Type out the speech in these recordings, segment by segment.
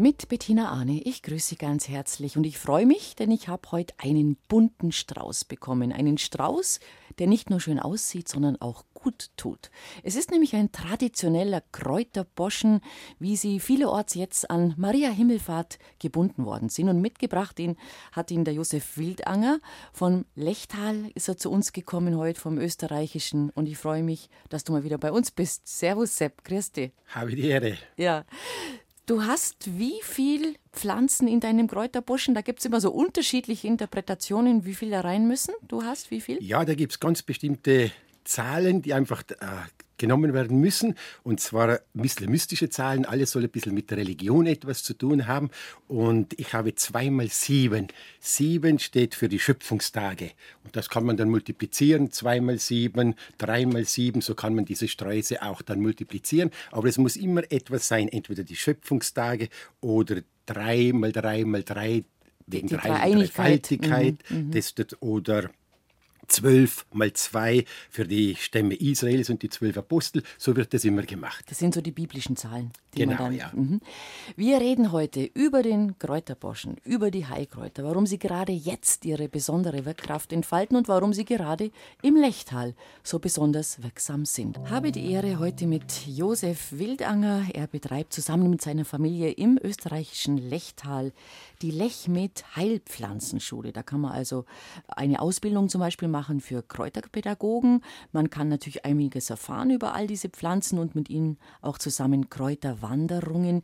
Mit Bettina Arne. Ich grüße Sie ganz herzlich und ich freue mich, denn ich habe heute einen bunten Strauß bekommen. Einen Strauß, der nicht nur schön aussieht, sondern auch gut tut. Es ist nämlich ein traditioneller Kräuterboschen, wie sie vielerorts jetzt an Maria Himmelfahrt gebunden worden sind. Und mitgebracht ihn, hat ihn der Josef Wildanger. Von Lechtal ist er zu uns gekommen heute, vom Österreichischen. Und ich freue mich, dass du mal wieder bei uns bist. Servus, Sepp. Grüß dich. Habe die Ehre. Ja. Du hast wie viel Pflanzen in deinem Kräuterbuschen? Da gibt es immer so unterschiedliche Interpretationen, wie viel da rein müssen. Du hast wie viel? Ja, da gibt es ganz bestimmte Zahlen, die einfach äh, genommen werden müssen. Und zwar ein bisschen mystische Zahlen. Alles soll ein bisschen mit der Religion etwas zu tun haben. Und ich habe zweimal sieben. Sieben steht für die Schöpfungstage. Und das kann man dann multiplizieren. Zweimal sieben, dreimal sieben. So kann man diese Sträuße auch dann multiplizieren. Aber es muss immer etwas sein. Entweder die Schöpfungstage oder drei mal drei mal drei wegen Die drei Dreieinigkeit. Dreifaltigkeit. Mhm, Das, das, oder zwölf mal zwei für die Stämme Israels und die zwölf Apostel. So wird das immer gemacht. Das sind so die biblischen Zahlen. Die Genau, man dann, ja. Mhm. Wir reden heute über den Kräuterboschen, über die Heilkräuter, warum sie gerade jetzt ihre besondere Wirkkraft entfalten und warum sie gerade im Lechtal so besonders wirksam sind. Habe die Ehre heute mit Josef Wildanger. Er betreibt zusammen mit seiner Familie im österreichischen Lechtal die Lechmed Heilpflanzenschule. Da kann man also eine Ausbildung zum Beispiel machen für Kräuterpädagogen. Man kann natürlich einiges erfahren über all diese Pflanzen und mit ihnen auch zusammen Kräuterwanderungen.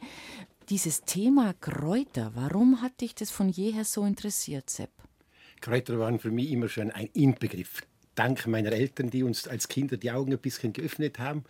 Dieses Thema Kräuter, warum hat dich das von jeher so interessiert, Sepp? Kräuter waren für mich immer schon ein Inbegriff. Dank meiner Eltern, die uns als Kinder die Augen ein bisschen geöffnet haben.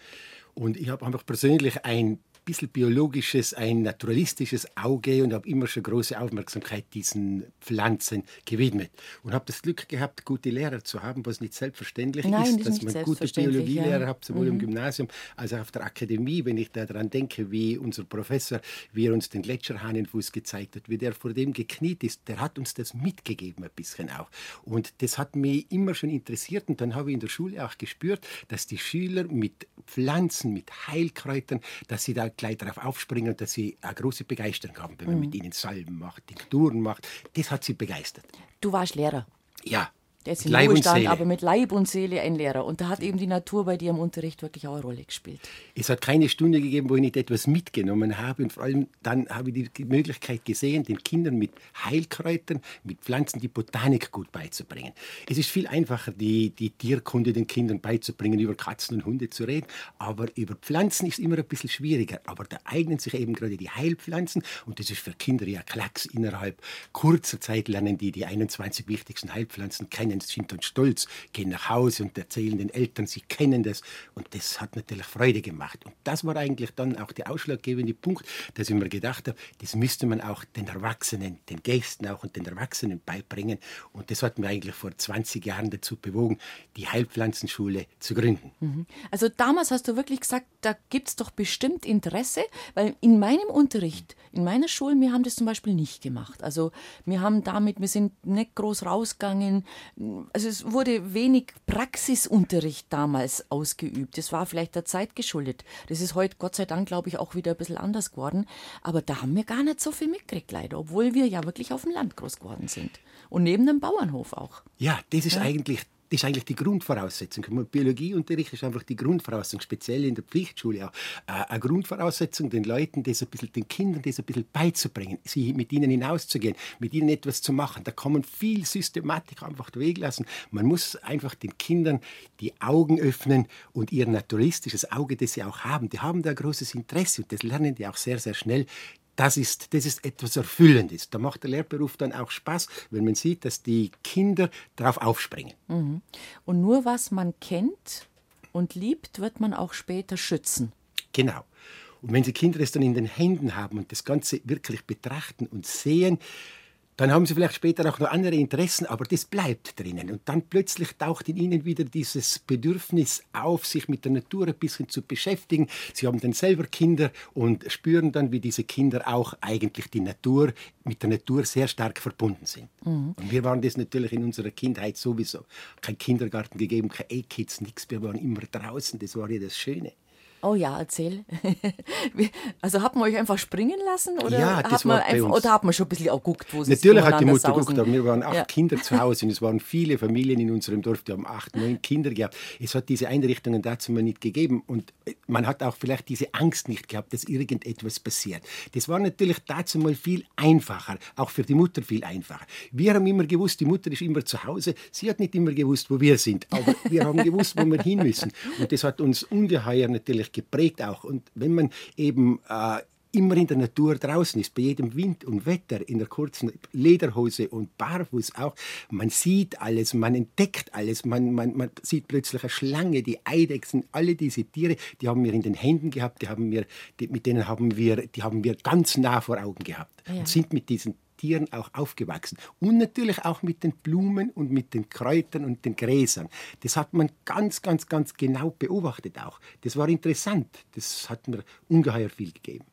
Und ich habe einfach persönlich ein bisschen biologisches, ein naturalistisches Auge und habe immer schon große Aufmerksamkeit diesen Pflanzen gewidmet. Und habe das Glück gehabt, gute Lehrer zu haben, was nicht selbstverständlich Nein, ist, das ist dass man gute Biologielehrer ja. hat, sowohl im Gymnasium als auch auf der Akademie. Wenn ich daran denke, wie unser Professor, wie er uns den Gletscherhahnenfuß gezeigt hat, wie der vor dem gekniet ist, der hat uns das mitgegeben ein bisschen auch. Und das hat mich immer schon interessiert und dann habe ich in der Schule auch gespürt, dass die Schüler mit Pflanzen, mit Heilkräutern, dass sie da gleich darauf aufspringen und dass sie eine große Begeisterung haben, wenn man mit ihnen Salben macht, Tinkturen macht. Das hat sie begeistert. Du warst Lehrer. Ja. Der ist und Ruhestand, aber mit Leib und Seele ein Lehrer. Und da hat eben die Natur bei dir im Unterricht wirklich auch eine Rolle gespielt. Es hat keine Stunde gegeben, wo ich nicht etwas mitgenommen habe. Und vor allem dann habe ich die Möglichkeit gesehen, den Kindern mit Heilkräutern, mit Pflanzen die Botanik gut beizubringen. Es ist viel einfacher, die, die Tierkunde den Kindern beizubringen, über Katzen und Hunde zu reden. Aber über Pflanzen ist immer ein bisschen schwieriger. Aber da eignen sich eben gerade die Heilpflanzen. Und das ist für Kinder ja Klacks. Innerhalb kurzer Zeit lernen die die 21 wichtigsten Heilpflanzen kennen, sind dann stolz, gehen nach Hause und erzählen den Eltern, sie kennen das. Und das hat natürlich Freude gemacht. Und das war eigentlich dann auch der ausschlaggebende Punkt, dass ich mir gedacht habe, das müsste man auch den Erwachsenen, den Gästen auch und den Erwachsenen beibringen. Und das hat mir eigentlich vor 20 Jahren dazu bewogen, die Heilpflanzenschule zu gründen. Also damals hast du wirklich gesagt, da gibt es doch bestimmt Interesse, weil in meinem Unterricht, in meiner Schule, wir haben das zum Beispiel nicht gemacht. Also wir haben damit, wir sind nicht groß rausgegangen. Also es wurde wenig Praxisunterricht damals ausgeübt. Das war vielleicht der Zeit geschuldet. Das ist heute Gott sei Dank, glaube ich, auch wieder ein bisschen anders geworden. Aber da haben wir gar nicht so viel mitgekriegt, leider, obwohl wir ja wirklich auf dem Land groß geworden sind. Und neben dem Bauernhof auch. Ja, das ist eigentlich das ist eigentlich die Grundvoraussetzung. Biologieunterricht ist einfach die Grundvoraussetzung, speziell in der Pflichtschule auch. Äh, eine Grundvoraussetzung, den Leuten, das ein bisschen, den Kindern das ein bisschen beizubringen, sie mit ihnen hinauszugehen, mit ihnen etwas zu machen. Da kann man viel Systematik einfach weglassen. Man muss einfach den Kindern die Augen öffnen und ihr naturalistisches Auge, das sie auch haben, die haben da großes Interesse und das lernen die auch sehr, sehr schnell das ist, das ist etwas Erfüllendes. Da macht der Lehrberuf dann auch Spaß, wenn man sieht, dass die Kinder darauf aufspringen. Und nur was man kennt und liebt, wird man auch später schützen. Genau. Und wenn die Kinder es dann in den Händen haben und das Ganze wirklich betrachten und sehen, dann haben sie vielleicht später auch noch andere Interessen, aber das bleibt drinnen. Und dann plötzlich taucht in ihnen wieder dieses Bedürfnis auf, sich mit der Natur ein bisschen zu beschäftigen. Sie haben dann selber Kinder und spüren dann, wie diese Kinder auch eigentlich die Natur, mit der Natur sehr stark verbunden sind. Und wir waren das natürlich in unserer Kindheit sowieso. Kein Kindergarten gegeben, kein E-Kids, nichts. Wir waren immer draußen. Das war ja das Schöne. Oh ja, erzähl. also hat man euch einfach springen lassen oder, Ja, das hat man war einfach, oder hat man schon ein bisschen auch geguckt, wo sie Natürlich hat die Mutter sausen? geguckt, aber wir waren acht Ja. Kinder zu Hause und es waren viele Familien in unserem Dorf, die haben acht, neun Kinder gehabt. Es hat diese Einrichtungen dazu mal nicht gegeben und man hat auch vielleicht diese Angst nicht gehabt, dass irgendetwas passiert. Das war natürlich dazu mal viel einfacher, auch für die Mutter viel einfacher. Wir haben immer gewusst, die Mutter ist immer zu Hause. Sie hat nicht immer gewusst, wo wir sind, aber wir haben gewusst, wo wir hin müssen. Und das hat uns ungeheuer natürlich geprägt auch. Und wenn man eben äh, immer in der Natur draußen ist, bei jedem Wind und Wetter, in der kurzen Lederhose und barfuß auch. Man sieht alles, man entdeckt alles, man, man, man sieht plötzlich eine Schlange, die Eidechsen, alle diese Tiere, die haben wir in den Händen gehabt, die haben wir, die, mit denen haben wir, die haben wir ganz nah vor Augen gehabt Ja. und sind mit diesen Tieren auch aufgewachsen. Und natürlich auch mit den Blumen und mit den Kräutern und den Gräsern. Das hat man ganz, ganz, ganz genau beobachtet auch. Das war interessant. Das hat mir ungeheuer viel gegeben.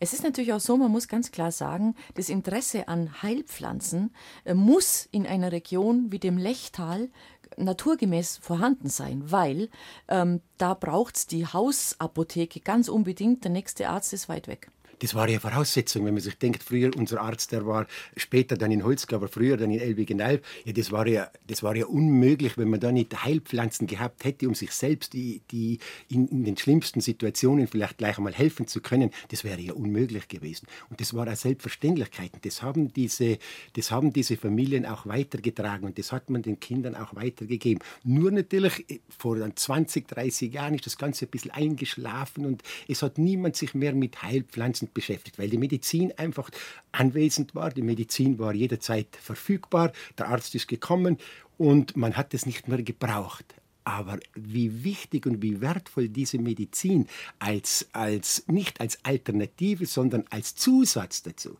Es ist natürlich auch so, man muss ganz klar sagen, das Interesse an Heilpflanzen äh, muss in einer Region wie dem Lechtal naturgemäß vorhanden sein, weil ähm, da braucht es die Hausapotheke ganz unbedingt. Der nächste Arzt ist weit weg. Das war ja Voraussetzung, wenn man sich denkt, früher unser Arzt, der war später dann in Holzgau, aber früher dann in Elbigenalb. Ja, das war ja, das war ja unmöglich, wenn man da nicht Heilpflanzen gehabt hätte, um sich selbst die, die in, in den schlimmsten Situationen vielleicht gleich einmal helfen zu können. Das wäre ja unmöglich gewesen. Und das war eine Selbstverständlichkeit. Und das haben diese, das haben diese Familien auch weitergetragen und das hat man den Kindern auch weitergegeben. Nur natürlich äh, vor dann 20, 30 Jahren ist das Ganze ein bisschen eingeschlafen und es hat niemand sich mehr mit Heilpflanzen beschäftigt, weil die Medizin einfach anwesend war. Die Medizin war jederzeit verfügbar. Der Arzt ist gekommen und man hat es nicht mehr gebraucht. Aber wie wichtig und wie wertvoll diese Medizin als, als nicht als Alternative, sondern als Zusatz dazu.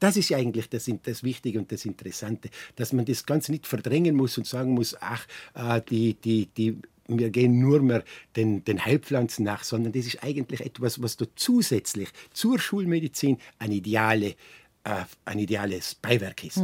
Das ist eigentlich das, das Wichtige und das Interessante, dass man das Ganze nicht verdrängen muss und sagen muss, ach, äh, die, die, die, wir gehen nur mehr den, den Heilpflanzen nach, sondern das ist eigentlich etwas, was da zusätzlich zur Schulmedizin ein, ideale, äh, ein ideales Beiwerk ist.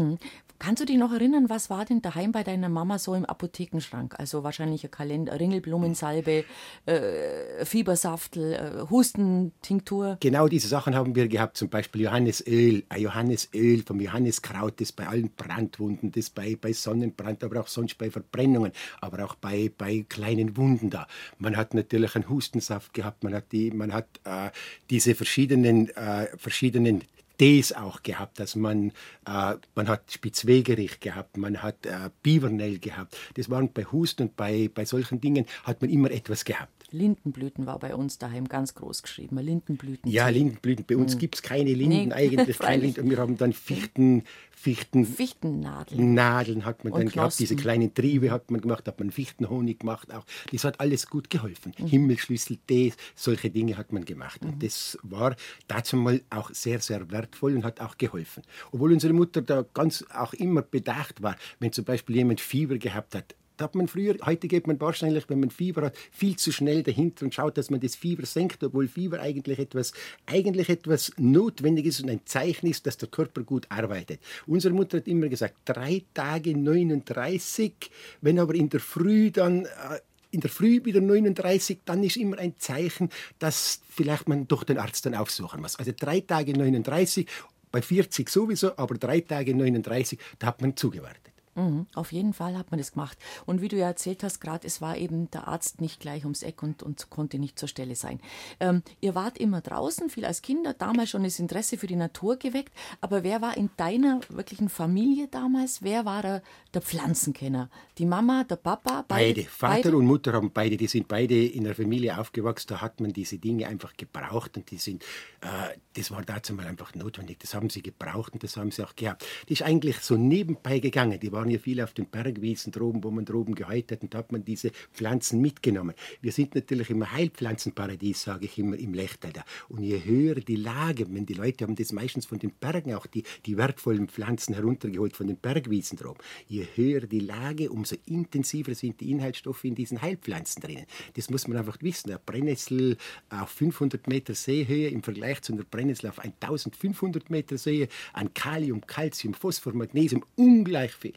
Kannst du dich noch erinnern, was war denn daheim bei deiner Mama so im Apothekenschrank? Also wahrscheinlich ein Kalender, Ringelblumensalbe, äh, Fiebersaftel, äh, Hustentinktur. Genau diese Sachen haben wir gehabt, zum Beispiel Johannesöl, ein Johannesöl vom Johanniskraut, das bei allen Brandwunden, das bei, bei Sonnenbrand, aber auch sonst bei Verbrennungen, aber auch bei, bei kleinen Wunden da. Man hat natürlich einen Hustensaft gehabt, man hat, die, man hat äh, diese verschiedenen, äh, verschiedenen Tees auch gehabt, dass man, äh, man hat Spitzwegerich gehabt, man hat äh, Bivernell gehabt. Das waren bei Husten und bei, bei solchen Dingen hat man immer etwas gehabt. Lindenblüten war bei uns daheim ganz groß geschrieben. Lindenblüten. Ja, Lindenblüten. Bei uns gibt es keine Linden, Mhm. Nee, eigentlich keine. Linden. Wir haben dann Fichten, Fichten, Fichtennadeln. Nadeln hat man Und dann gehabt, diese Knospen. kleinen Triebe hat man gemacht, hat man Fichtenhonig gemacht auch. Das hat alles gut geholfen. Mhm. Himmelsschlüssel-Tee, solche Dinge hat man gemacht. Und das war dazu mal auch sehr, sehr wertvoll und hat auch geholfen. Obwohl unsere Mutter da ganz auch immer bedacht war, wenn zum Beispiel jemand Fieber gehabt hat, hat man früher, heute geht man wahrscheinlich, wenn man Fieber hat, viel zu schnell dahinter und schaut, dass man das Fieber senkt, obwohl Fieber eigentlich etwas, eigentlich etwas Notwendiges und ein Zeichen ist, dass der Körper gut arbeitet. Unsere Mutter hat immer gesagt, drei Tage 39, wenn aber in der Früh dann äh, in der Früh wieder 39, dann ist immer ein Zeichen, dass vielleicht man doch den Arzt dann aufsuchen muss. Also drei Tage 39, bei 40 sowieso, aber drei Tage 39, da hat man zugewartet. Mhm, auf jeden Fall hat man das gemacht. Und wie du ja erzählt hast, gerade, es war eben der Arzt nicht gleich ums Eck und, und konnte nicht zur Stelle sein. Ähm, ihr wart immer draußen, viel als Kinder, damals schon das Interesse für die Natur geweckt. Aber wer war in deiner wirklichen Familie damals? Wer war der, der Pflanzenkenner? Die Mama, der Papa? Beide, Vater beide? und Mutter haben beide, die sind beide in der Familie aufgewachsen, da hat man diese Dinge einfach gebraucht und die sind, äh, das war dazu mal einfach notwendig, das haben sie gebraucht und das haben sie auch gehabt. Die ist eigentlich so nebenbei gegangen, die waren ja viel auf den Bergwiesen droben, wo man droben geheilt hat und da hat man diese Pflanzen mitgenommen. Wir sind natürlich im Heilpflanzenparadies, sage ich immer, im Lechtal da. Und je höher die Lage, wenn die Leute haben das meistens von den Bergen auch die, die wertvollen Pflanzen heruntergeholt von den Bergwiesen droben, je höher die Lage, umso intensiver sind die Inhaltsstoffe in diesen Heilpflanzen drinnen. Das muss man einfach wissen. Eine Brennnessel auf 500 Meter Seehöhe im Vergleich zu einer Brennnessel auf 1500 Meter Seehöhe an Kalium, Calcium, Phosphor, Magnesium ungleich viel.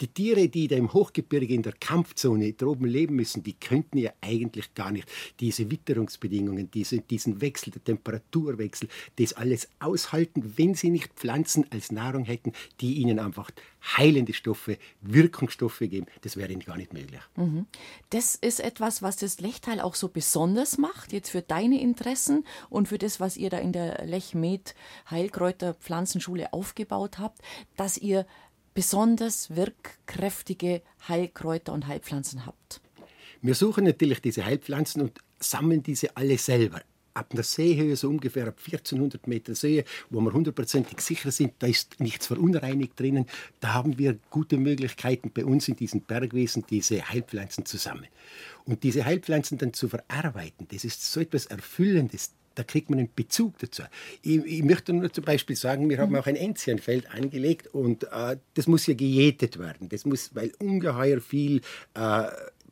Die Tiere, die da im Hochgebirge in der Kampfzone droben leben müssen, die könnten ja eigentlich gar nicht diese Witterungsbedingungen, diese, diesen Wechsel, der Temperaturwechsel, das alles aushalten, wenn sie nicht Pflanzen als Nahrung hätten, die ihnen einfach heilende Stoffe, Wirkungsstoffe geben. Das wäre ihnen gar nicht möglich. Mhm. Das ist etwas, was das Lechtal auch so besonders macht, jetzt für deine Interessen und für das, was ihr da in der Lechmed Heilkräuter Pflanzenschule aufgebaut habt, dass ihr besonders wirkkräftige Heilkräuter und Heilpflanzen habt? Wir suchen natürlich diese Heilpflanzen und sammeln diese alle selber. Ab einer Seehöhe, so ungefähr ab 1400 Meter See, wo wir hundertprozentig sicher sind, da ist nichts verunreinigt drinnen. Da haben wir gute Möglichkeiten bei uns in diesen Bergwesen, diese Heilpflanzen zu sammeln. Und diese Heilpflanzen dann zu verarbeiten, das ist so etwas Erfüllendes da kriegt man einen Bezug dazu. Ich, ich möchte nur zum Beispiel sagen, wir haben mhm. auch ein Enzianfeld angelegt und äh, das muss ja gejätet werden. Das muss, weil ungeheuer viel äh,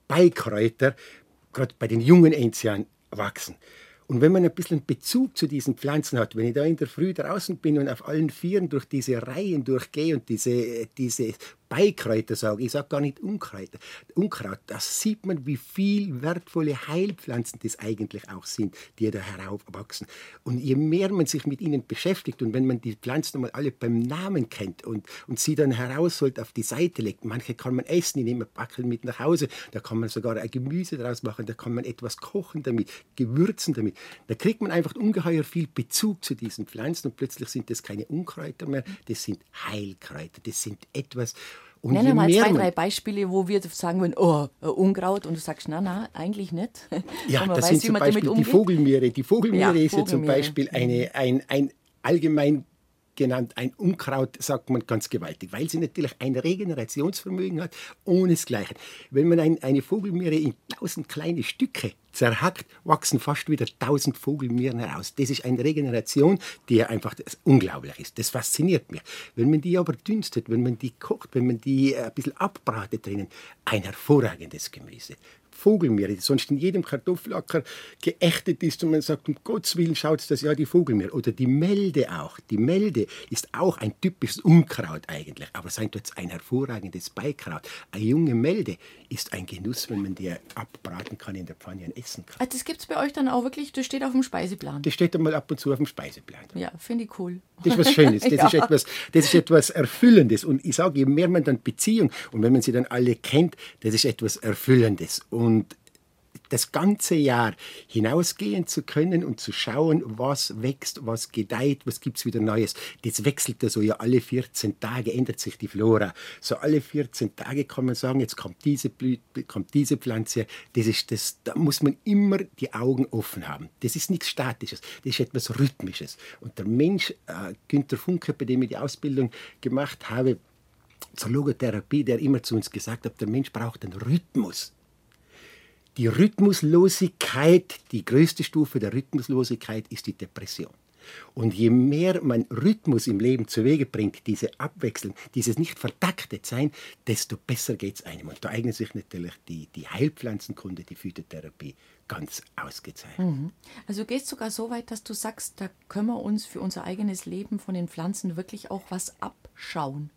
Beikräuter, gerade bei den jungen Enzian, wachsen. Und wenn man ein bisschen Bezug zu diesen Pflanzen hat, wenn ich da in der Früh draußen bin und auf allen Vieren durch diese Reihen durchgehe und diese, diese Beikräuter sage, ich sage gar nicht Unkräuter, Unkraut, da sieht man, wie viel wertvolle Heilpflanzen das eigentlich auch sind, die da heraufwachsen. Und je mehr man sich mit ihnen beschäftigt und wenn man die Pflanzen mal alle beim Namen kennt und, und sie dann herausholt, auf die Seite legt, manche kann man essen, ich nehme ein Backel mit nach Hause, da kann man sogar ein Gemüse draus machen, da kann man etwas kochen damit, gewürzen damit. Da kriegt man einfach ungeheuer viel Bezug zu diesen Pflanzen und plötzlich sind das keine Unkräuter mehr, das sind Heilkräuter, das sind etwas, und Nenne mal zwei, drei Beispiele, wo wir sagen würden, oh, Unkraut, und du sagst, na, na, eigentlich nicht. Ja, das weiß, sind zum Beispiel die Vogelmiere. Die Vogelmiere ja, ist ja zum Beispiel eine, ein, ein allgemein genannt ein Unkraut, sagt man ganz gewaltig, weil sie natürlich ein Regenerationsvermögen hat, ohnesgleichen. Wenn man ein, eine Vogelmiere in tausend kleine Stücke zerhackt, wachsen fast wieder tausend Vogelmieren heraus. Das ist eine Regeneration, die einfach unglaublich ist. Das fasziniert mich. Wenn man die aber dünstet, wenn man die kocht, wenn man die ein bisschen abbratet drinnen, ein hervorragendes Gemüse. Vogelmeere, die sonst in jedem Kartoffelacker geächtet ist und man sagt, um Gottes Willen schaut das ja die Vogelmeere. Oder die Melde auch. Die Melde ist auch ein typisches Unkraut eigentlich, aber sein jetzt ein hervorragendes Beikraut. Eine junge Melde ist ein Genuss, wenn man die abbraten kann in der Pfanne und essen kann. Also das gibt es bei euch dann auch wirklich, das steht auf dem Speiseplan? Das steht einmal ab und zu auf dem Speiseplan. Ja, finde ich cool. Das ist was Schönes, das, ja. ist etwas, das ist etwas Erfüllendes. Und ich sage, je mehr man dann Beziehung und wenn man sie dann alle kennt, das ist etwas Erfüllendes. Und das ganze Jahr hinausgehen zu können und zu schauen, was wächst, was gedeiht, was gibt es wieder Neues. Das wechselt ja so ja alle 14 Tage, ändert sich die Flora. So alle 14 Tage kann man sagen, jetzt kommt diese Blüte, kommt diese Pflanze. Das ist das, da muss man immer die Augen offen haben. Das ist nichts Statisches, das ist etwas Rhythmisches. Und der Mensch, äh, Günter Funke, bei dem ich die Ausbildung gemacht habe, zur Logotherapie, der immer zu uns gesagt hat, der Mensch braucht einen Rhythmus. Die Rhythmuslosigkeit, die größte Stufe der Rhythmuslosigkeit ist die Depression. Und je mehr man Rhythmus im Leben zu Wege bringt, diese Abwechslung, dieses nicht vertaktet sein, desto besser geht es einem. Und da eignet sich natürlich die, die Heilpflanzenkunde, die Phytotherapie ganz ausgezeichnet. Mhm. Also du gehst sogar so weit, dass du sagst, da können wir uns für unser eigenes Leben von den Pflanzen wirklich auch was abschauen.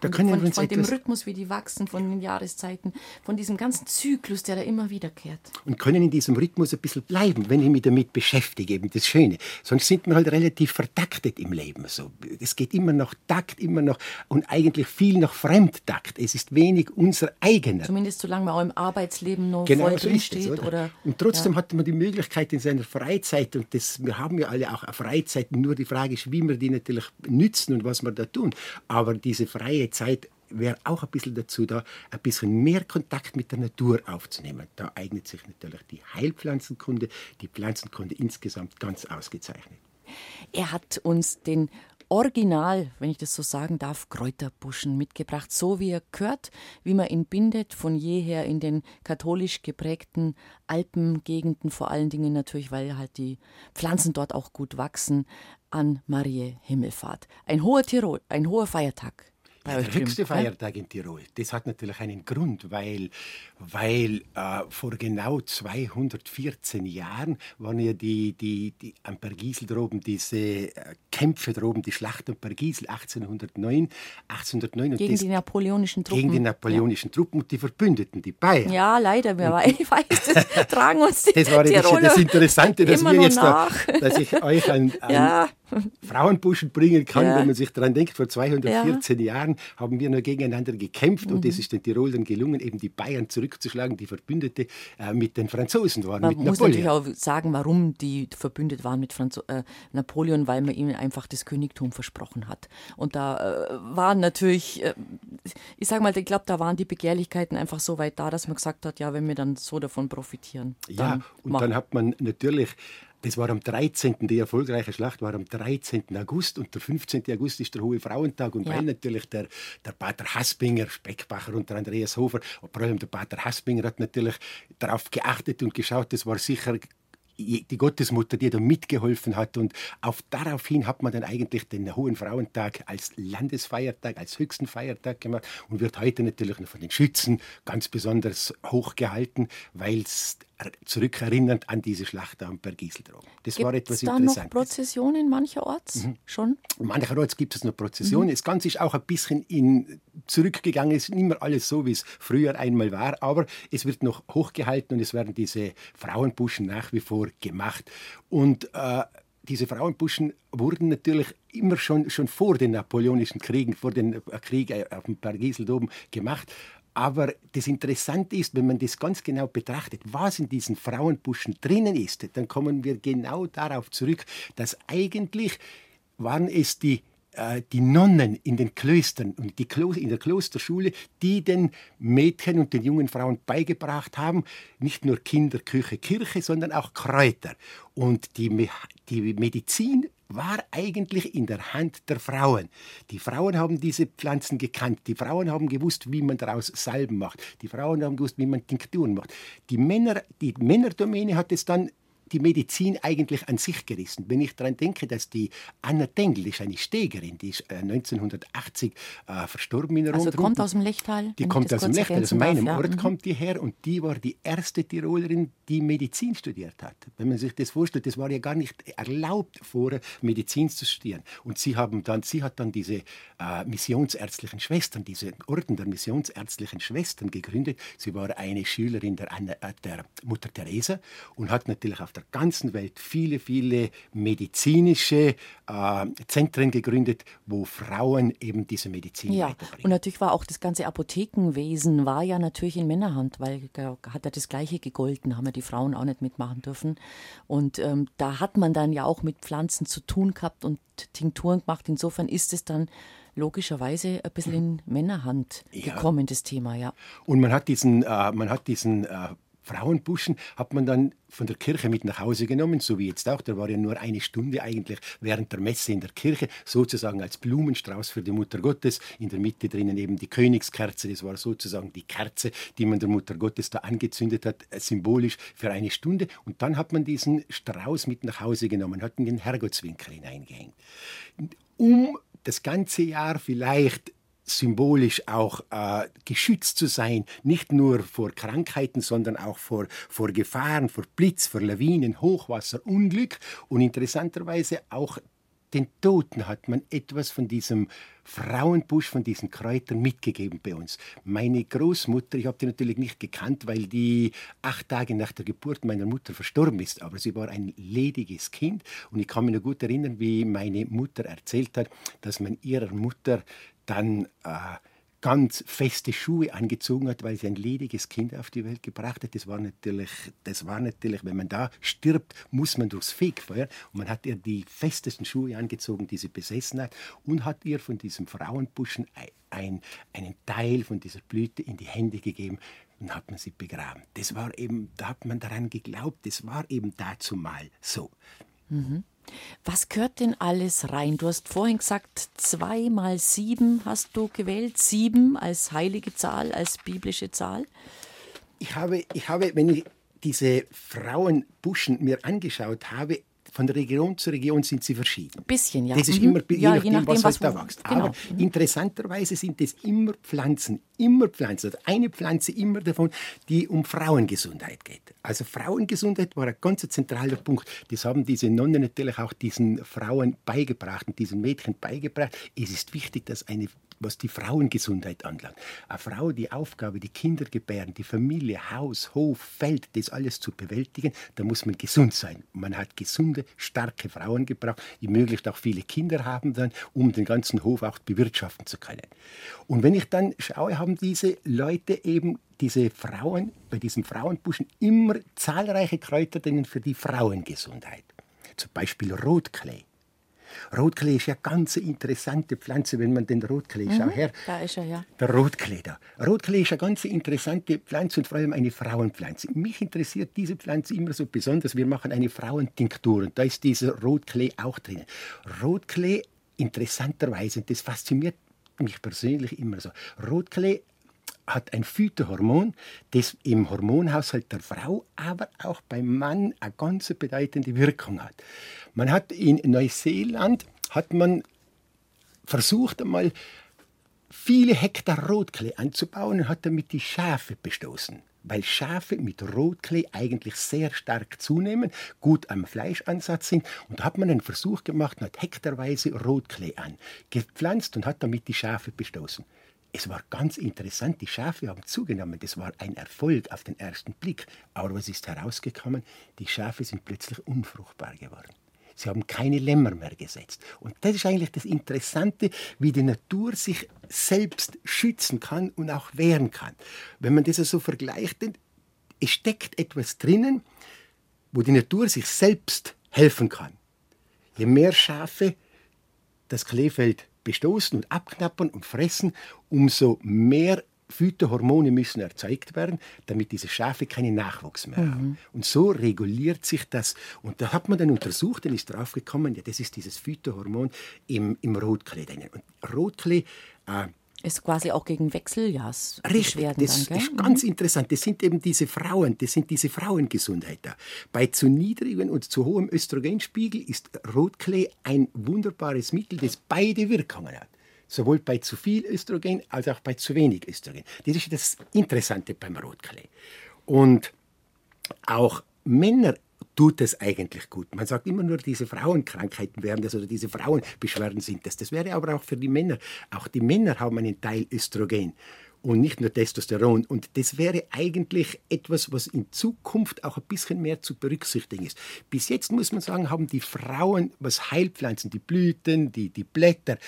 Da können von, von dem Rhythmus, wie die wachsen, von den Jahreszeiten, von diesem ganzen Zyklus, der da immer wiederkehrt. Und können in diesem Rhythmus ein bisschen bleiben, wenn ich mich damit beschäftige, eben das Schöne. Sonst sind wir halt relativ vertaktet im Leben. So. Es geht immer noch Takt, immer noch und eigentlich viel noch Fremdtakt. Es ist wenig unser eigener. Zumindest solange man auch im Arbeitsleben noch genau voll so drin steht. Oder? oder? Und trotzdem ja. hat man die Möglichkeit in seiner Freizeit, und das, wir haben ja alle auch eine Freizeit, nur die Frage ist, wie wir die natürlich nützen und was wir da tun. Aber diese freie Zeit wäre auch ein bisschen dazu da, ein bisschen mehr Kontakt mit der Natur aufzunehmen. Da eignet sich natürlich die Heilpflanzenkunde, die Pflanzenkunde insgesamt ganz ausgezeichnet. Er hat uns den Original, wenn ich das so sagen darf, Kräuterbuschen mitgebracht, so wie er gehört, wie man ihn bindet, von jeher in den katholisch geprägten Alpengegenden, vor allen Dingen natürlich, weil halt die Pflanzen dort auch gut wachsen, an Marie Himmelfahrt. Ein hoher Tirol, ein hoher Feiertag der höchste Feiertag in Tirol. Das hat natürlich einen Grund, weil, weil äh, vor genau 214 Jahren waren ja die, die, die am Bergisel droben diese äh, Kämpfe droben, die Schlacht um Bergisel 1809, 1809 gegen die napoleonischen Truppen. Gegen die napoleonischen ja. Truppen und die Verbündeten, die Bayern. Ja, leider, wir ich weiß, das tragen uns die Das war Tiroler das Interessante, dass wir jetzt da, dass ich euch ein, ein Ja. Frauenbuschen bringen kann, Ja. wenn man sich daran denkt, vor 214 Jahren haben wir nur gegeneinander gekämpft und Mhm. es ist den Tirolern gelungen, eben die Bayern zurückzuschlagen, die Verbündete äh, mit den Franzosen waren, Man muss natürlich Napoleon. auch sagen, warum die verbündet waren mit Franzo äh, Napoleon, weil man ihnen einfach das Königtum versprochen hat. Und da äh, waren natürlich, äh, ich sage mal, ich glaube, da waren die Begehrlichkeiten einfach so weit da, dass man gesagt hat, ja, wenn wir dann so davon profitieren, Ja, und machen. dann hat man natürlich, das war am 13., die erfolgreiche Schlacht war am 13. August und der 15. August ist der Hohe Frauentag und Ja. weil natürlich der, der Pater Haspinger, Speckbacher und der Andreas Hofer, vor allem der Pater Haspinger hat natürlich darauf geachtet und geschaut, das war sicher die Gottesmutter, die da mitgeholfen hat. Und auf, daraufhin hat man dann eigentlich den Hohen Frauentag als Landesfeiertag, als höchsten Feiertag gemacht und wird heute natürlich noch von den Schützen ganz besonders hochgehalten, weil es zurückerinnernd an diese Schlacht am Bergiseldrom. Das war Gibt etwas es da noch Interessantes. Prozessionen mancherorts schon? Mancherorts gibt es noch Prozessionen. Das Ganze ist auch ein bisschen in, zurückgegangen. Es ist nicht mehr alles so, wie es früher einmal war, aber es wird noch hochgehalten und es werden diese Frauenbuschen nach wie vor gemacht. Und äh, diese Frauenbuschen wurden natürlich immer schon, schon vor den napoleonischen Kriegen, vor den äh, Krieg äh, auf dem Bergiseldom gemacht. Aber das Interessante ist, wenn man das ganz genau betrachtet, was in diesen Frauenbuschen drinnen ist, dann kommen wir genau darauf zurück, dass eigentlich waren es die, äh, die Nonnen in den Klöstern und die Klo in der Klosterschule, die den Mädchen und den jungen Frauen beigebracht haben, nicht nur Kinder, Küche, Kirche, sondern auch Kräuter. Und die, Me die Medizin war eigentlich in der Hand der Frauen. Die Frauen haben diese Pflanzen gekannt. Die Frauen haben gewusst, wie man daraus Salben macht. Die Frauen haben gewusst, wie man Tinkturen macht. Die, Männer, die Männerdomäne hat es dann die Medizin eigentlich an sich gerissen. Wenn ich daran denke, dass die Anna Dengel ist eine Stegerin, die ist äh, 1980 äh, verstorben in der Also kommt aus dem Lechtal? Die kommt aus dem Lechtal, aus meinem darf, ja. Ort Mhm. kommt die her und die war die erste Tirolerin, die Medizin studiert hat. Wenn man sich das vorstellt, das war ja gar nicht erlaubt, vorher Medizin zu studieren. Und sie, haben dann, sie hat dann diese äh, missionsärztlichen Schwestern, diese Orden der missionsärztlichen Schwestern gegründet. Sie war eine Schülerin der, Anna, äh, der Mutter Teresa und hat natürlich auf der ganzen Welt viele, viele medizinische äh, Zentren gegründet, wo Frauen eben diese Medizin Ja, und natürlich war auch das ganze Apothekenwesen war ja natürlich in Männerhand, weil da hat ja das Gleiche gegolten, haben ja die Frauen auch nicht mitmachen dürfen. Und ähm, da hat man dann ja auch mit Pflanzen zu tun gehabt und Tinkturen gemacht. Insofern ist es dann logischerweise ein bisschen in Männerhand Ja. gekommen, das Thema, ja. Und man hat diesen, äh, man hat diesen äh, Frauenbuschen hat man dann von der Kirche mit nach Hause genommen, so wie jetzt auch. Da war ja nur eine Stunde eigentlich während der Messe in der Kirche, sozusagen als Blumenstrauß für die Mutter Gottes. In der Mitte drinnen eben die Königskerze, das war sozusagen die Kerze, die man der Mutter Gottes da angezündet hat, äh, symbolisch für eine Stunde. Und dann hat man diesen Strauß mit nach Hause genommen, hat in den Herrgottswinkel hineingehängt. Um das ganze Jahr vielleicht symbolisch auch äh, geschützt zu sein, nicht nur vor Krankheiten, sondern auch vor, vor Gefahren, vor Blitz, vor Lawinen, Hochwasser, Unglück. Und interessanterweise auch den Toten hat man etwas von diesem Frauenbusch, von diesen Kräutern mitgegeben bei uns. Meine Großmutter, ich habe die natürlich nicht gekannt, weil die acht Tage nach der Geburt meiner Mutter verstorben ist, aber sie war ein lediges Kind. Und ich kann mich noch gut erinnern, wie meine Mutter erzählt hat, dass man ihrer Mutter dann äh, ganz feste Schuhe angezogen hat, weil sie ein lediges Kind auf die Welt gebracht hat. Das war natürlich, das war natürlich wenn man da stirbt, muss man durchs Fegfeuer. Und man hat ihr die festesten Schuhe angezogen, die sie besessen hat, und hat ihr von diesem Frauenbuschen ein, ein, einen Teil von dieser Blüte in die Hände gegeben. Und hat man sie begraben. Das war eben, da hat man daran geglaubt, das war eben dazu mal so. Was gehört denn alles rein? Du hast vorhin gesagt, zwei mal sieben hast du gewählt. Sieben als heilige Zahl, als biblische Zahl. ich habe, ich habe, wenn ich diese Frauenbuschen mir angeschaut habe, von Region zu Region sind sie verschieden. Ein bisschen, ja. Das ist Mhm. immer je, Ja, nachdem, je nachdem, was, was halt da wächst. genau. Aber interessanterweise sind es immer Pflanzen, immer Pflanzen. Also eine Pflanze immer davon, die um Frauengesundheit geht. Also Frauengesundheit war ein ganz zentraler Punkt. Das haben diese Nonnen natürlich auch diesen Frauen beigebracht und diesen Mädchen beigebracht. Es ist wichtig, dass eine was die Frauengesundheit anlangt. Eine Frau die Aufgabe, die Kinder gebären, die Familie, Haus, Hof, Feld, das alles zu bewältigen, da muss man gesund sein. Man hat gesunde, starke Frauen gebraucht, die möglichst auch viele Kinder haben dann, um den ganzen Hof auch bewirtschaften zu können. Und wenn ich dann schaue, haben diese Leute eben diese Frauen, bei diesem Frauenbuschen immer zahlreiche Kräuter drinnen für die Frauengesundheit. Zum Beispiel Rotklee. Rotklee ist ja ganz interessante Pflanze, wenn man den Rotklee, schau her, Da ist er, ja. der Rotklee da. Rotklee ist eine ganz interessante Pflanze und vor allem eine Frauenpflanze. Mich interessiert diese Pflanze immer so besonders. Wir machen eine Frauentinktur und da ist dieser Rotklee auch drin. Rotklee, interessanterweise, und das fasziniert mich persönlich immer so. Rotklee hat ein Phytohormon, das im Hormonhaushalt der Frau, aber auch beim Mann eine ganz bedeutende Wirkung hat. Man hat in Neuseeland hat man versucht einmal viele Hektar Rotklee anzubauen und hat damit die Schafe bestoßen. Weil Schafe mit Rotklee eigentlich sehr stark zunehmen, gut am Fleischansatz sind. Und da hat man einen Versuch gemacht und hat hektarweise Rotklee angepflanzt und hat damit die Schafe bestoßen. Es war ganz interessant, die Schafe haben zugenommen. Das war ein Erfolg auf den ersten Blick. Aber was ist herausgekommen? Die Schafe sind plötzlich unfruchtbar geworden. Sie haben keine Lämmer mehr gesetzt. Und das ist eigentlich das Interessante, wie die Natur sich selbst schützen kann und auch wehren kann. Wenn man das so vergleicht, denn es steckt etwas drinnen, wo die Natur sich selbst helfen kann. Je mehr Schafe das Kleefeld bestoßen und abknappern und fressen, umso mehr Phytohormone müssen erzeugt werden, damit diese Schafe keinen Nachwuchs mehr haben. Und so reguliert sich das. Und da hat man dann untersucht und ist draufgekommen, ja, das ist dieses Phytohormon im, im Rotklee. Und Rotklee äh, Ist quasi auch gegen Wechseljahrs Richtig, das dann, ist ganz interessant. Das sind eben diese Frauen, das sind diese Frauengesundheit da. Bei zu niedrigem und zu hohem Östrogenspiegel ist Rotklee ein wunderbares Mittel, das beide Wirkungen hat. Sowohl bei zu viel Östrogen als auch bei zu wenig Östrogen. Das ist das Interessante beim Rotklee. Und auch Männer tut es eigentlich gut. Man sagt immer nur, diese Frauenkrankheiten wären das oder diese Frauenbeschwerden sind das. Das wäre aber auch für die Männer. Auch die Männer haben einen Teil Östrogen und nicht nur Testosteron. Und das wäre eigentlich etwas, was in Zukunft auch ein bisschen mehr zu berücksichtigen ist. Bis jetzt muss man sagen, haben die Frauen, was Heilpflanzen, die Blüten, die, die Blätter,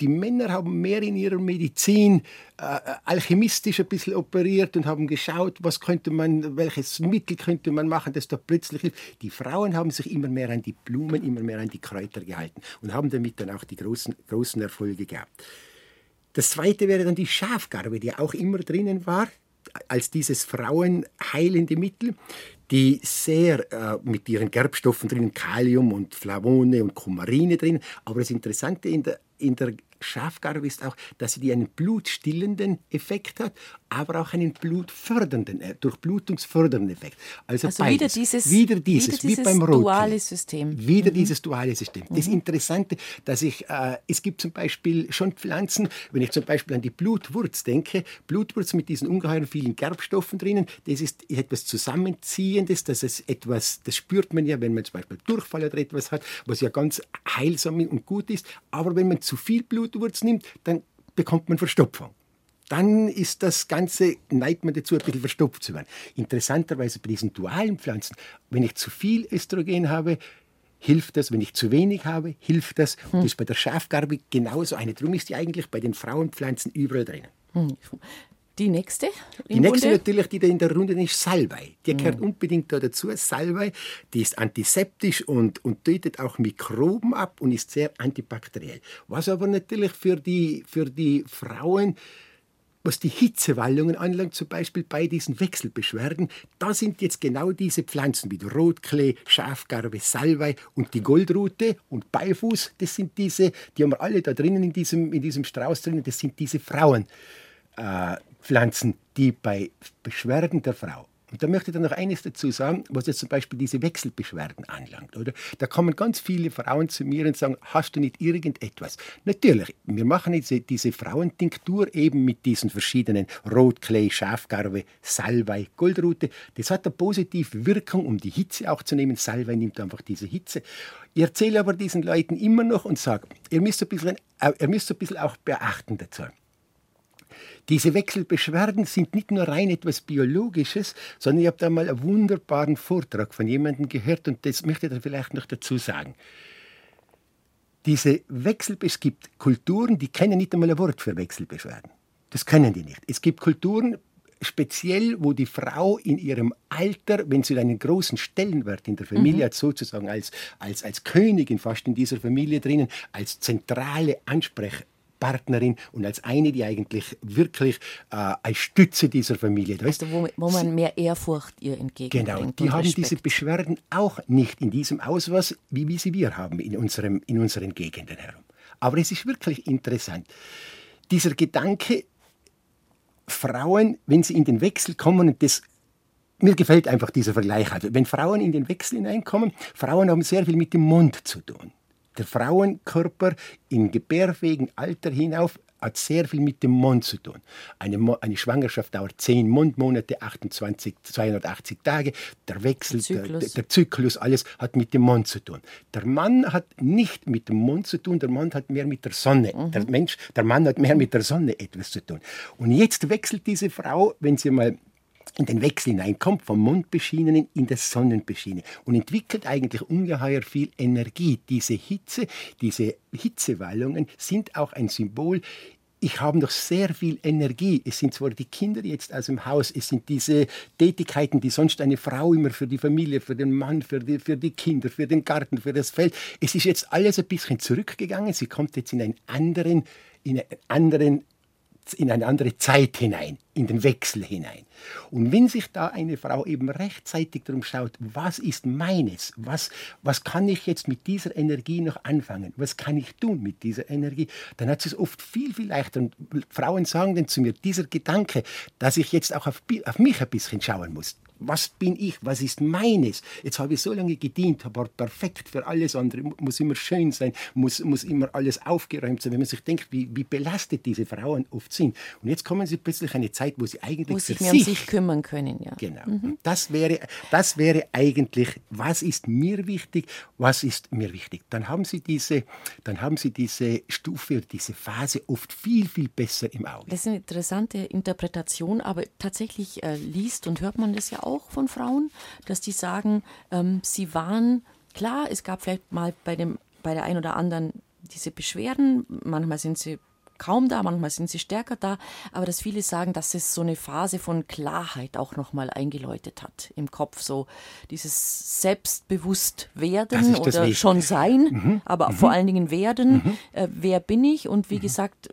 die Männer haben mehr in ihrer Medizin äh, alchemistisch ein bisschen operiert und haben geschaut, was könnte man, welches Mittel könnte man machen, das da plötzlich hilft. Die Frauen haben sich immer mehr an die Blumen, immer mehr an die Kräuter gehalten und haben damit dann auch die großen, großen Erfolge gehabt. Das zweite wäre dann die Schafgarbe, die auch immer drinnen war, als dieses frauenheilende Mittel, die sehr äh, mit ihren Gerbstoffen drin, Kalium und Flavone und Kumarine drin. Aber das Interessante in der, in der Schafgarbe ist auch, dass sie einen blutstillenden Effekt hat, aber auch einen blutfördernden, äh, durchblutungsfördernden Effekt. Also, Also beides. wieder dieses- wieder dieses, wieder wie dieses beim Rotklee. duale System. Mhm. Wieder dieses duale System. Das Interessante, dass ich, äh, es gibt zum Beispiel schon Pflanzen, wenn ich zum Beispiel an die Blutwurz denke, Blutwurz mit diesen ungeheuren vielen Gerbstoffen drinnen, das ist etwas Zusammenziehendes, das ist etwas, das spürt man ja, wenn man zum Beispiel Durchfall oder etwas hat, was ja ganz heilsam und gut ist. Aber wenn man zu viel Blutwurz nimmt, dann bekommt man Verstopfung dann ist das Ganze, neigt man dazu, ein bisschen verstopft zu werden. Interessanterweise bei diesen dualen Pflanzen, wenn ich zu viel Östrogen habe, hilft das. Wenn ich zu wenig habe, hilft das. Das ist bei der Schafgarbe genauso eine. Darum ist die eigentlich bei den Frauenpflanzen überall drinnen. Die nächste? Die nächste Bunde? natürlich, die da in der Runde ist, Salbei. Die gehört unbedingt da dazu. Salbei, die ist antiseptisch und, und tötet auch Mikroben ab und ist sehr antibakteriell. Was aber natürlich für die, für die Frauen was die Hitzewallungen anlangt, zum Beispiel bei diesen Wechselbeschwerden, da sind jetzt genau diese Pflanzen wie Rotklee, Schafgarbe, Salbei und die Goldrute und Beifuß, das sind diese, die haben wir alle da drinnen in diesem, in diesem Strauß drinnen, das sind diese Frauenpflanzen, äh, die bei Beschwerden der Frau Und da möchte ich dann noch eines dazu sagen, was jetzt zum Beispiel diese Wechselbeschwerden anlangt. Oder? Da kommen ganz viele Frauen zu mir und sagen, hast du nicht irgendetwas? Natürlich, wir machen jetzt diese Frauentinktur eben mit diesen verschiedenen Rotklee, Schafgarbe, Salbei, Goldrute. Das hat eine positive Wirkung, um die Hitze auch zu nehmen. Salbei nimmt einfach diese Hitze. Ich erzähle aber diesen Leuten immer noch und sage, ihr müsst ein bisschen, äh, ihr müsst ein bisschen auch beachten dazu. Diese Wechselbeschwerden sind nicht nur rein etwas Biologisches, sondern ich habe da mal einen wunderbaren Vortrag von jemandem gehört und das möchte ich da vielleicht noch dazu sagen. Diese Wechsel, es gibt Kulturen, die kennen nicht einmal ein Wort für Wechselbeschwerden. Das können die nicht. Es gibt Kulturen, speziell, wo die Frau in ihrem Alter, wenn sie einen großen Stellenwert in der Familie mhm. hat, sozusagen als, als, als Königin fast in dieser Familie drinnen, als zentrale Ansprech Partnerin und als eine, die eigentlich wirklich äh, als Stütze dieser Familie da ist. Also wo, wo man mehr Ehrfurcht ihr entgegenbringt. Genau, die haben Respekt. diese Beschwerden auch nicht in diesem Ausmaß, wie, wie sie wir haben in, unserem, in unseren Gegenden herum. Aber es ist wirklich interessant. Dieser Gedanke, Frauen, wenn sie in den Wechsel kommen, und das mir gefällt einfach dieser Vergleich. Also, wenn Frauen in den Wechsel hineinkommen, Frauen haben sehr viel mit dem Mund zu tun. Der Frauenkörper im gebärfähigen Alter hinauf hat sehr viel mit dem Mond zu tun. Eine, eine Schwangerschaft dauert 10 Mondmonate, 28, 280 Tage. Der Wechsel, Zyklus. Der, der, Zyklus, alles hat mit dem Mond zu tun. Der Mann hat nicht mit dem Mond zu tun, der Mann hat mehr mit der Sonne. Mhm. Der Mensch, der Mann hat mehr mit der Sonne etwas zu tun. Und jetzt wechselt diese Frau, wenn sie mal in den Wechsel hineinkommt, vom Mondbeschienenen in das Sonnenbeschiene und entwickelt eigentlich ungeheuer viel Energie. Diese Hitze, diese Hitzewallungen sind auch ein Symbol ich habe noch sehr viel Energie. Es sind zwar die Kinder jetzt aus dem Haus, es sind diese Tätigkeiten, die sonst eine Frau immer für die Familie, für den Mann, für die, für die Kinder, für den Garten, für das Feld. Es ist jetzt alles ein bisschen zurückgegangen. Sie kommt jetzt in einen anderen, in einen anderen in eine andere Zeit hinein, in den Wechsel hinein. Und wenn sich da eine Frau eben rechtzeitig darum schaut, was ist meines, was, was kann ich jetzt mit dieser Energie noch anfangen, was kann ich tun mit dieser Energie, dann hat sie es oft viel, viel leichter. Und Frauen sagen dann zu mir, dieser Gedanke, dass ich jetzt auch auf, auf mich ein bisschen schauen muss, was bin ich? Was ist meines? Jetzt habe ich so lange gedient, war perfekt für alles andere, muss immer schön sein, muss, muss immer alles aufgeräumt sein. Wenn man sich denkt, wie, wie belastet diese Frauen oft sind. Und jetzt kommen sie plötzlich eine Zeit, wo sie eigentlich wo sich mehr um sich kümmern können. Ja. Genau. Mhm. Das, wäre, das wäre eigentlich, was ist mir wichtig, was ist mir wichtig. Dann haben sie diese, dann haben sie diese Stufe, diese Phase oft viel, viel besser im Auge. Das ist eine interessante Interpretation, aber tatsächlich äh, liest und hört man das ja auch auch von Frauen, dass die sagen, ähm, sie waren, klar, es gab vielleicht mal bei, dem, bei der einen oder anderen diese Beschwerden, manchmal sind sie kaum da, manchmal sind sie stärker da, aber dass viele sagen, dass es so eine Phase von Klarheit auch nochmal eingeläutet hat im Kopf, so dieses Selbstbewusstwerden oder Weg. schon sein, mhm. aber mhm. vor allen Dingen werden, mhm. äh, wer bin ich und wie mhm. gesagt,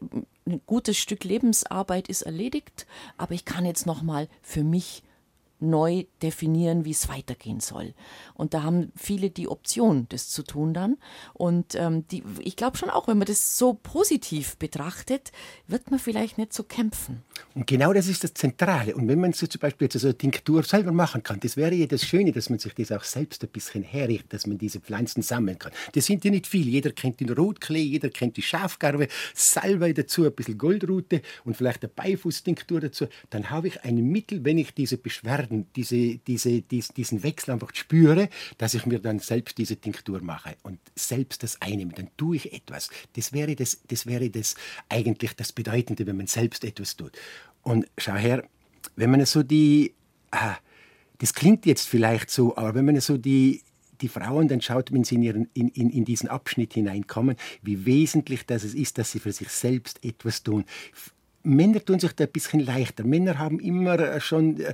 ein gutes Stück Lebensarbeit ist erledigt, aber ich kann jetzt nochmal für mich neu definieren, wie es weitergehen soll. Und da haben viele die Option, das zu tun dann. Und ähm, die, ich glaube schon auch, wenn man das so positiv betrachtet, wird man vielleicht nicht so kämpfen. Und genau das ist das Zentrale. Und wenn man so zum Beispiel jetzt so eine Tinktur selber machen kann, das wäre ja das Schöne, dass man sich das auch selbst ein bisschen herrichtet, dass man diese Pflanzen sammeln kann. Das sind ja nicht viel. Jeder kennt den Rotklee, jeder kennt die Schafgarbe, Salbei dazu, ein bisschen Goldrute und vielleicht eine Beifußtinktur dazu. Dann habe ich ein Mittel, wenn ich diese Beschwerden Tagen diese, diese, dies, diesen Wechsel einfach spüre, dass ich mir dann selbst diese Tinktur mache und selbst das einnehme, dann tue ich etwas. Das wäre das, das wäre das eigentlich das Bedeutende, wenn man selbst etwas tut. Und schau her, wenn man so die, ah, das klingt jetzt vielleicht so, aber wenn man so die, die Frauen dann schaut, wenn sie in, ihren, in, in, in diesen Abschnitt hineinkommen, wie wesentlich das ist, dass sie für sich selbst etwas tun. Männer tun sich da ein bisschen leichter. Männer haben immer äh, schon, äh,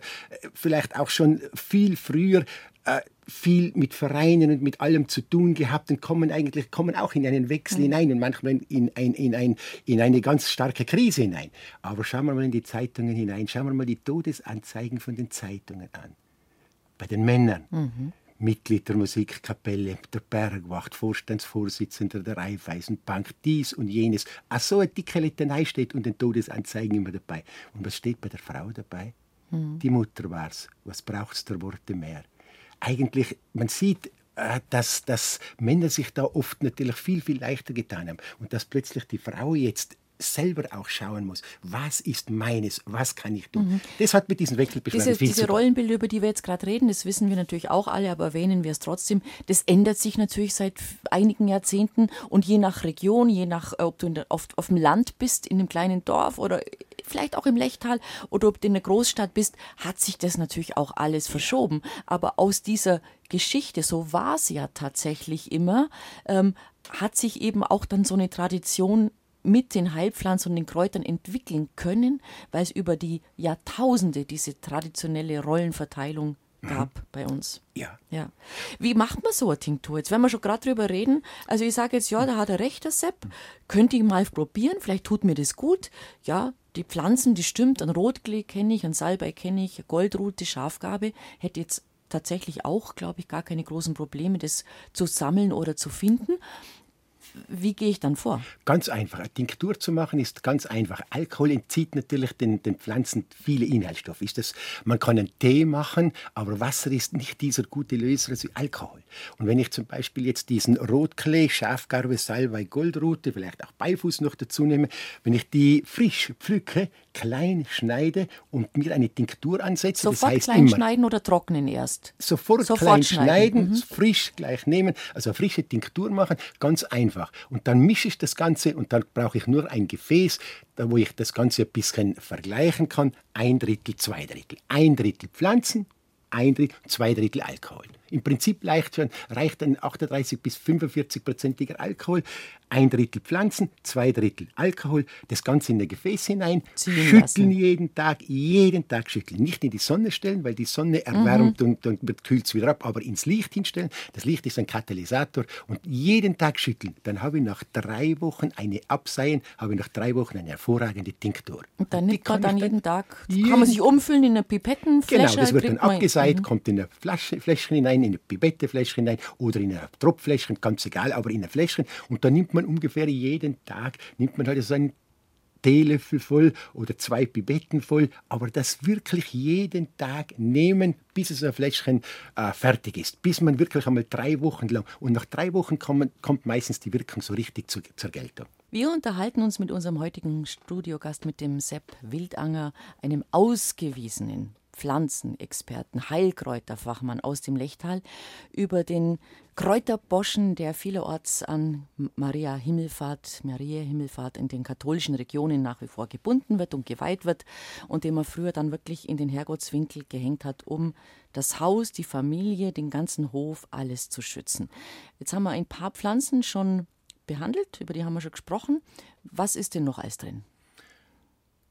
vielleicht auch schon viel früher äh, viel mit Vereinen und mit allem zu tun gehabt und kommen eigentlich kommen auch in einen Wechsel mhm. hinein und manchmal in, ein, in, ein, in eine ganz starke Krise hinein. Aber schauen wir mal in die Zeitungen hinein, schauen wir mal die Todesanzeigen von den Zeitungen an. Bei den Männern. Mhm. Mitglied der Musikkapelle, der Bergwacht, Vorstandsvorsitzender der Raiffeisenbank, dies und jenes. Ach so eine dicke Litanei steht und den Todesanzeigen immer dabei. Und was steht bei der Frau dabei? Mhm. Die Mutter war's. Was braucht's der Worte mehr? Eigentlich, man sieht, äh, dass, dass Männer sich da oft natürlich viel, viel leichter getan haben und dass plötzlich die Frau jetzt selber auch schauen muss, was ist meines, was kann ich tun. Mhm. Das hat mit diesen Wechselbeschleunigern viel diese zu tun. Rollenbilder, über die wir jetzt gerade reden, das wissen wir natürlich auch alle, aber erwähnen wir es trotzdem. Das ändert sich natürlich seit einigen Jahrzehnten und je nach Region, je nach, äh, ob du der, auf, auf dem Land bist, in einem kleinen Dorf oder vielleicht auch im Lechtal oder ob du in einer Großstadt bist, hat sich das natürlich auch alles verschoben. Aber aus dieser Geschichte, so war es ja tatsächlich immer, ähm, hat sich eben auch dann so eine Tradition mit den Heilpflanzen und den Kräutern entwickeln können, weil es über die Jahrtausende diese traditionelle Rollenverteilung mhm. gab mhm. bei uns. Ja. ja. Wie macht man so eine Tinktur? Jetzt, wenn wir schon gerade drüber reden, also ich sage jetzt, ja, da hat er recht, der Sepp, könnte ich mal probieren, vielleicht tut mir das gut. Ja, die Pflanzen, die stimmt, ein Rotklee kenne ich, ein Salbei kenne ich, Goldrute, Schafgabe, hätte jetzt tatsächlich auch, glaube ich, gar keine großen Probleme, das zu sammeln oder zu finden wie gehe ich dann vor? Ganz einfach. Eine Tinktur zu machen ist ganz einfach. Alkohol entzieht natürlich den, den Pflanzen viele Inhaltsstoffe. Ist das, man kann einen Tee machen, aber Wasser ist nicht dieser gute Löser wie Alkohol. Und wenn ich zum Beispiel jetzt diesen Rotklee, Schafgarbe, Salbei, Goldrute, vielleicht auch Beifuß noch dazu nehme, wenn ich die frisch pflücke, klein schneide und mir eine Tinktur ansetze, Sofort das heißt klein immer, schneiden oder trocknen erst? Sofort, Sofort klein schneiden, schneiden mhm. frisch gleich nehmen, also eine frische Tinktur machen, ganz einfach einfach. Und dann mische ich das Ganze und dann brauche ich nur ein Gefäß, wo ich das Ganze ein bisschen vergleichen kann. Ein Drittel, zwei Drittel. Ein Drittel Pflanzen, ein Drittel, zwei Drittel Alkohol. Im Prinzip reicht, ein 38 bis 45-prozentiger Alkohol ein Drittel Pflanzen, zwei Drittel Alkohol, das Ganze in ein Gefäß hinein, Ziehen schütteln lassen. jeden Tag, jeden Tag schütteln. Nicht in die Sonne stellen, weil die Sonne erwärmt mhm. und dann kühlt es wieder ab, aber ins Licht hinstellen. Das Licht ist ein Katalysator und jeden Tag schütteln. Dann habe ich nach drei Wochen eine Abseien, habe ich nach drei Wochen eine hervorragende Tinktur. Und dann nimmt man dann jeden Tag, jeden kann man sich umfüllen in eine Pipettenflasche. Genau, das wird dann abgeseit, mhm. kommt in ein Fläschchen hinein, in ein Pipettefläschchen hinein oder in ein Tropffläschchen, ganz egal, aber in ein Fläschchen und dann nimmt man man ungefähr jeden Tag, nimmt man halt so einen Teelöffel voll oder zwei Pipetten voll, aber das wirklich jeden Tag nehmen, bis es ein Fläschchen äh, fertig ist, bis man wirklich einmal drei Wochen lang und nach drei Wochen kommt, kommt meistens die Wirkung so richtig zu, zur Geltung. Wir unterhalten uns mit unserem heutigen Studiogast, mit dem Sepp Wildanger, einem ausgewiesenen Pflanzenexperten, Heilkräuterfachmann aus dem Lechtal, über den Kräuterboschen, der vielerorts an Maria Himmelfahrt, Maria Himmelfahrt in den katholischen Regionen nach wie vor gebunden wird und geweiht wird und den man früher dann wirklich in den Herrgottswinkel gehängt hat, um das Haus, die Familie, den ganzen Hof, alles zu schützen. Jetzt haben wir ein paar Pflanzen schon behandelt, über die haben wir schon gesprochen. Was ist denn noch alles drin?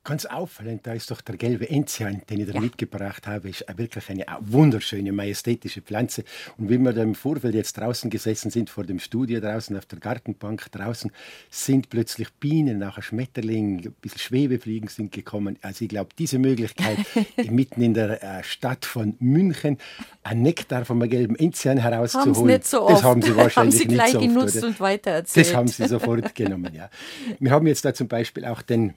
Ganz auffallend, da ist doch der gelbe Enzian, den ich da ja. mitgebracht habe, ist wirklich eine wunderschöne, majestätische Pflanze. Und wie wir da im Vorfeld jetzt draußen gesessen sind, vor dem Studio draußen, auf der Gartenbank draußen, sind plötzlich Bienen, nachher Schmetterlinge, ein bisschen Schwebefliegen sind gekommen. Also ich glaube, diese Möglichkeit, mitten in der äh, Stadt von München, ein Nektar vom gelben Enzian herauszuholen, nicht so das haben sie wahrscheinlich haben sie gleich nicht so oft, genutzt oder? und weitererzählt. Das haben sie sofort genommen, ja. Wir haben jetzt da zum Beispiel auch den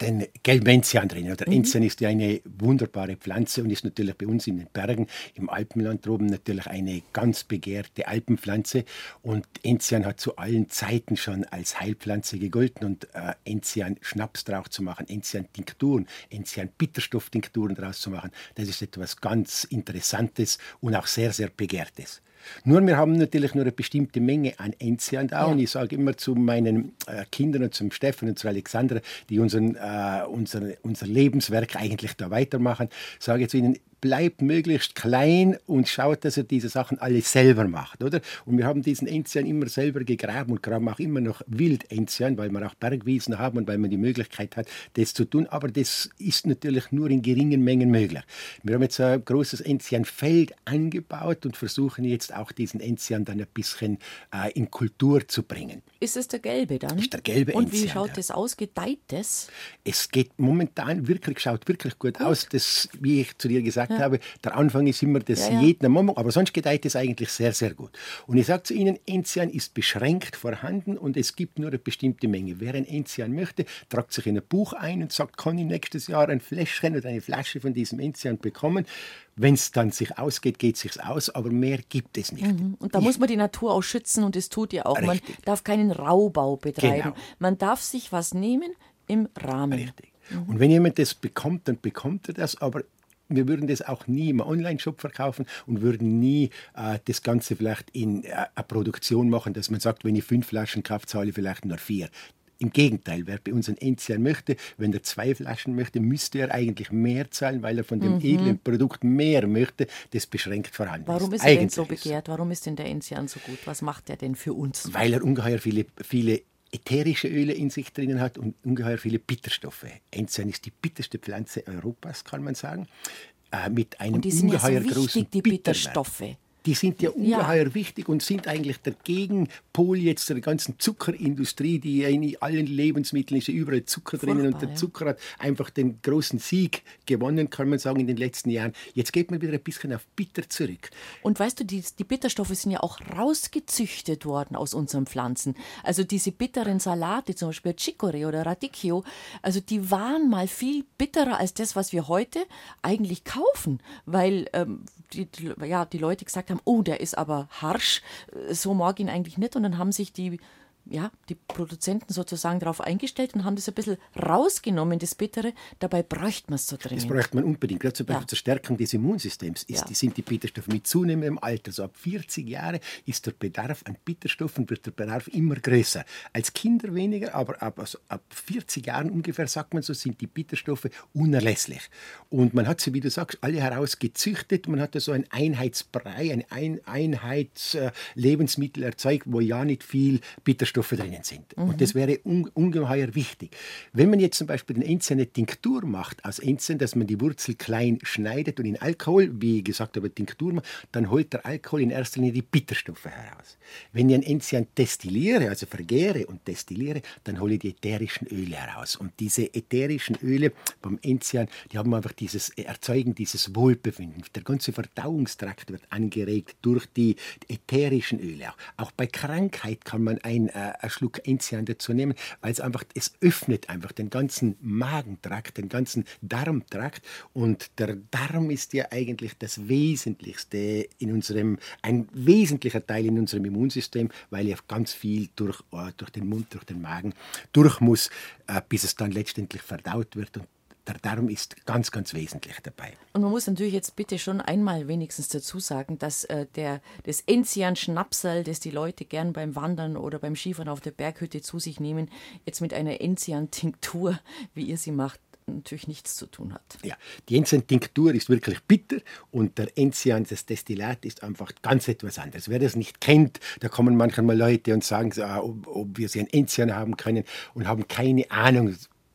den Gelbenzian drin. Der mhm. Enzian ist ja eine wunderbare Pflanze und ist natürlich bei uns in den Bergen, im Alpenland droben natürlich eine ganz begehrte Alpenpflanze. Und Enzian hat zu allen Zeiten schon als Heilpflanze gegolten und äh, Enzian Schnaps drauf zu machen, Enzian Tinkturen, Enzian Bitterstofftinkturen draus zu machen, das ist etwas ganz Interessantes und auch sehr, sehr begehrtes. Nur wir haben natürlich nur eine bestimmte Menge an da. Ja. Und ich sage immer zu meinen äh, Kindern und zum Steffen und zu Alexandra, die unseren, äh, unser, unser Lebenswerk eigentlich da weitermachen, sage ich zu ihnen, bleibt möglichst klein und schaut, dass er diese Sachen alle selber macht, oder? Und wir haben diesen Enzian immer selber gegraben und graben auch immer noch Wild-Enzian, weil wir auch Bergwiesen haben und weil man die Möglichkeit hat, das zu tun. Aber das ist natürlich nur in geringen Mengen möglich. Wir haben jetzt ein großes Enzianfeld angebaut und versuchen jetzt auch diesen Enzian dann ein bisschen äh, in Kultur zu bringen. Ist es der gelbe dann? Ist der gelbe Und wie schaut ja. das aus? Gedeiht das? Es geht momentan wirklich, schaut wirklich gut, gut. aus. Das, wie ich zu dir gesagt ja. habe, der Anfang ist immer das ja, jeden Moment, aber sonst gedeiht es eigentlich sehr, sehr gut. Und ich sage zu Ihnen, Enzian ist beschränkt vorhanden und es gibt nur eine bestimmte Menge. Wer ein Enzian möchte, tragt sich in ein Buch ein und sagt, kann ich nächstes Jahr ein Fläschchen oder eine Flasche von diesem Enzian bekommen. Wenn es dann sich ausgeht, geht es sich aus, aber mehr gibt es nicht. Mhm. Und da ich, muss man die Natur auch schützen und das tut ihr auch. Richtig. Man darf keinen Raubau betreiben. Genau. Man darf sich was nehmen im Rahmen. Richtig. Mhm. Und wenn jemand das bekommt, dann bekommt er das, aber wir würden das auch nie im Online-Shop verkaufen und würden nie äh, das Ganze vielleicht in äh, eine Produktion machen, dass man sagt, wenn ich fünf Flaschen kaufe, zahle ich vielleicht nur vier. Im Gegenteil, wer bei uns ein Enzian möchte, wenn er zwei Flaschen möchte, müsste er eigentlich mehr zahlen, weil er von dem mhm. edlen Produkt mehr möchte, das beschränkt vorhanden Warum ist. Warum ist er denn so begehrt? Warum ist denn der Enzian so gut? Was macht er denn für uns? Weil er ungeheuer viele, viele ätherische Öle in sich drinnen hat und ungeheuer viele Bitterstoffe. Enzian ist die bitterste Pflanze Europas, kann man sagen, äh, mit einem und die sind ungeheuer ja so wichtig, großen die Bitterstoffe die sind ja ungeheuer ja. wichtig und sind eigentlich der Gegenpol jetzt der ganzen Zuckerindustrie, die ja in allen Lebensmitteln ist ja überall Zucker Furchtbar, drinnen und der ja. Zucker hat einfach den großen Sieg gewonnen, kann man sagen, in den letzten Jahren. Jetzt geht man wieder ein bisschen auf bitter zurück. Und weißt du, die, die Bitterstoffe sind ja auch rausgezüchtet worden aus unseren Pflanzen. Also diese bitteren Salate, zum Beispiel Chicorée oder Radicchio, also die waren mal viel bitterer als das, was wir heute eigentlich kaufen, weil ähm, die, ja, die Leute gesagt haben, oh, der ist aber harsch, so mag ihn eigentlich nicht. Und dann haben sich die ja, die Produzenten sozusagen darauf eingestellt und haben das ein bisschen rausgenommen, das Bittere. Dabei bräuchte man es so dringend. Das bräuchte man unbedingt. Gerade zum Beispiel ja. zur Stärkung des Immunsystems ist, ja. die sind die Bitterstoffe mit zunehmendem Alter. So ab 40 Jahren ist der Bedarf an Bitterstoffen wird der Bedarf immer größer. Als Kinder weniger, aber ab, also ab 40 Jahren ungefähr, sagt man so, sind die Bitterstoffe unerlässlich. Und man hat sie, wie du sagst, alle herausgezüchtet. Man hat so ein Einheitsbrei, ein Einheitslebensmittel erzeugt, wo ja nicht viel Bitterstoffe Inhaltsstoffe drinnen sind. Mhm. Und das wäre un ungeheuer wichtig. Wenn man jetzt zum Beispiel eine einzelne Tinktur macht aus Enzian, dass man die Wurzel klein schneidet und in Alkohol, wie gesagt habe, Tinktur macht, dann holt der Alkohol in erster Linie die Bitterstoffe heraus. Wenn ich ein Enzian destilliere, also vergäre und destilliere, dann hole ich die ätherischen Öle heraus. Und diese ätherischen Öle beim Enzian, die haben einfach dieses, erzeugen dieses Wohlbefinden. Der ganze Verdauungstrakt wird angeregt durch die ätherischen Öle. Auch, auch bei Krankheit kann man ein äh, einen Schluck Enzian dazu nehmen, weil es einfach, es öffnet einfach den ganzen Magentrakt, den ganzen Darmtrakt. Und der Darm ist ja eigentlich das Wesentlichste in unserem, ein wesentlicher Teil in unserem Immunsystem, weil ja ganz viel durch, äh, durch den Mund, durch den Magen durch muss, äh, bis es dann letztendlich verdaut wird. Und der Darm ist ganz, ganz wesentlich dabei. Und man muss natürlich jetzt bitte schon einmal wenigstens dazu sagen, dass äh, der, das Enzian-Schnapsal, das die Leute gern beim Wandern oder beim Skifahren auf der Berghütte zu sich nehmen, jetzt mit einer Enzian-Tinktur, wie ihr sie macht, natürlich nichts zu tun hat. Ja, die Enzian-Tinktur ist wirklich bitter und der Enzian, das Destillat, ist einfach ganz etwas anderes. Wer das nicht kennt, da kommen manchmal Leute und sagen, ob, ob wir sie ein Enzian haben können und haben keine Ahnung,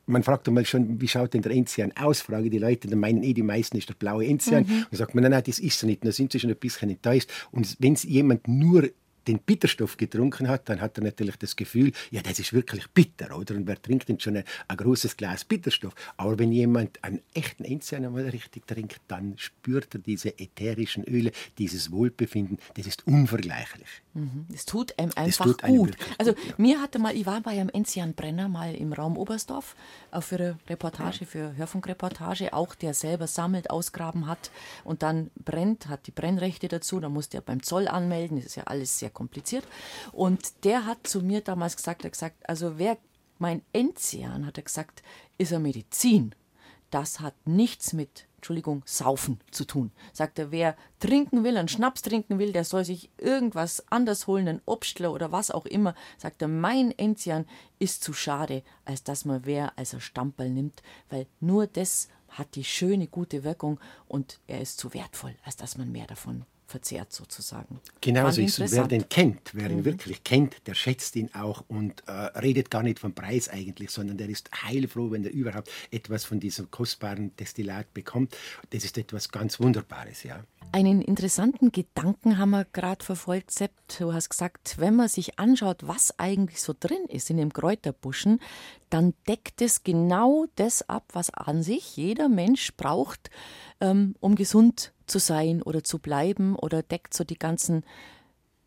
man fragt einmal schon, wie schaut denn der Enzian aus? Frage die Leute, dann meinen eh die meisten ist der blaue Enzian. Mhm. Und sagt man, nein, nein, das ist so nicht. Da sind sie schon ein bisschen enttäuscht. Und wenn jemand nur den Bitterstoff getrunken hat, dann hat er natürlich das Gefühl, ja, das ist wirklich bitter, oder? Und wer trinkt denn schon ein, ein großes Glas Bitterstoff? Aber wenn jemand einen echten Enzian einmal richtig trinkt, dann spürt er diese ätherischen Öle, dieses Wohlbefinden, das ist unvergleichlich. Mhm. Das tut einem einfach tut einem gut. Also gut, ja. mir hatte mal, ich war bei einem Enzian Brenner mal im Raum Oberstdorf auch für eine Reportage, für Hörfunkreportage, auch der selber sammelt, ausgraben hat und dann brennt, hat die Brennrechte dazu, dann musste er beim Zoll anmelden, das ist ja alles sehr kompliziert. Und der hat zu mir damals gesagt, er gesagt, also wer mein Enzian, hat er gesagt, ist eine Medizin. Das hat nichts mit Entschuldigung, Saufen zu tun. Sagt er, wer trinken will, einen Schnaps trinken will, der soll sich irgendwas anders holen, einen Obstler oder was auch immer. Sagt er, mein Enzian ist zu schade, als dass man wer als ein Stamperl nimmt, weil nur das hat die schöne, gute Wirkung und er ist zu wertvoll, als dass man mehr davon verzehrt sozusagen. Genau so ist es. Wer den kennt, wer ihn mhm. wirklich kennt, der schätzt ihn auch und äh, redet gar nicht vom Preis eigentlich, sondern der ist heilfroh, wenn er überhaupt etwas von diesem kostbaren Destillat bekommt. Das ist etwas ganz Wunderbares, ja. Einen interessanten Gedanken haben wir gerade verfolgt, Sepp. Du hast gesagt, wenn man sich anschaut, was eigentlich so drin ist in dem Kräuterbuschen, dann deckt es genau das ab, was an sich jeder Mensch braucht, ähm, um gesund zu sein oder zu bleiben oder deckt so die ganzen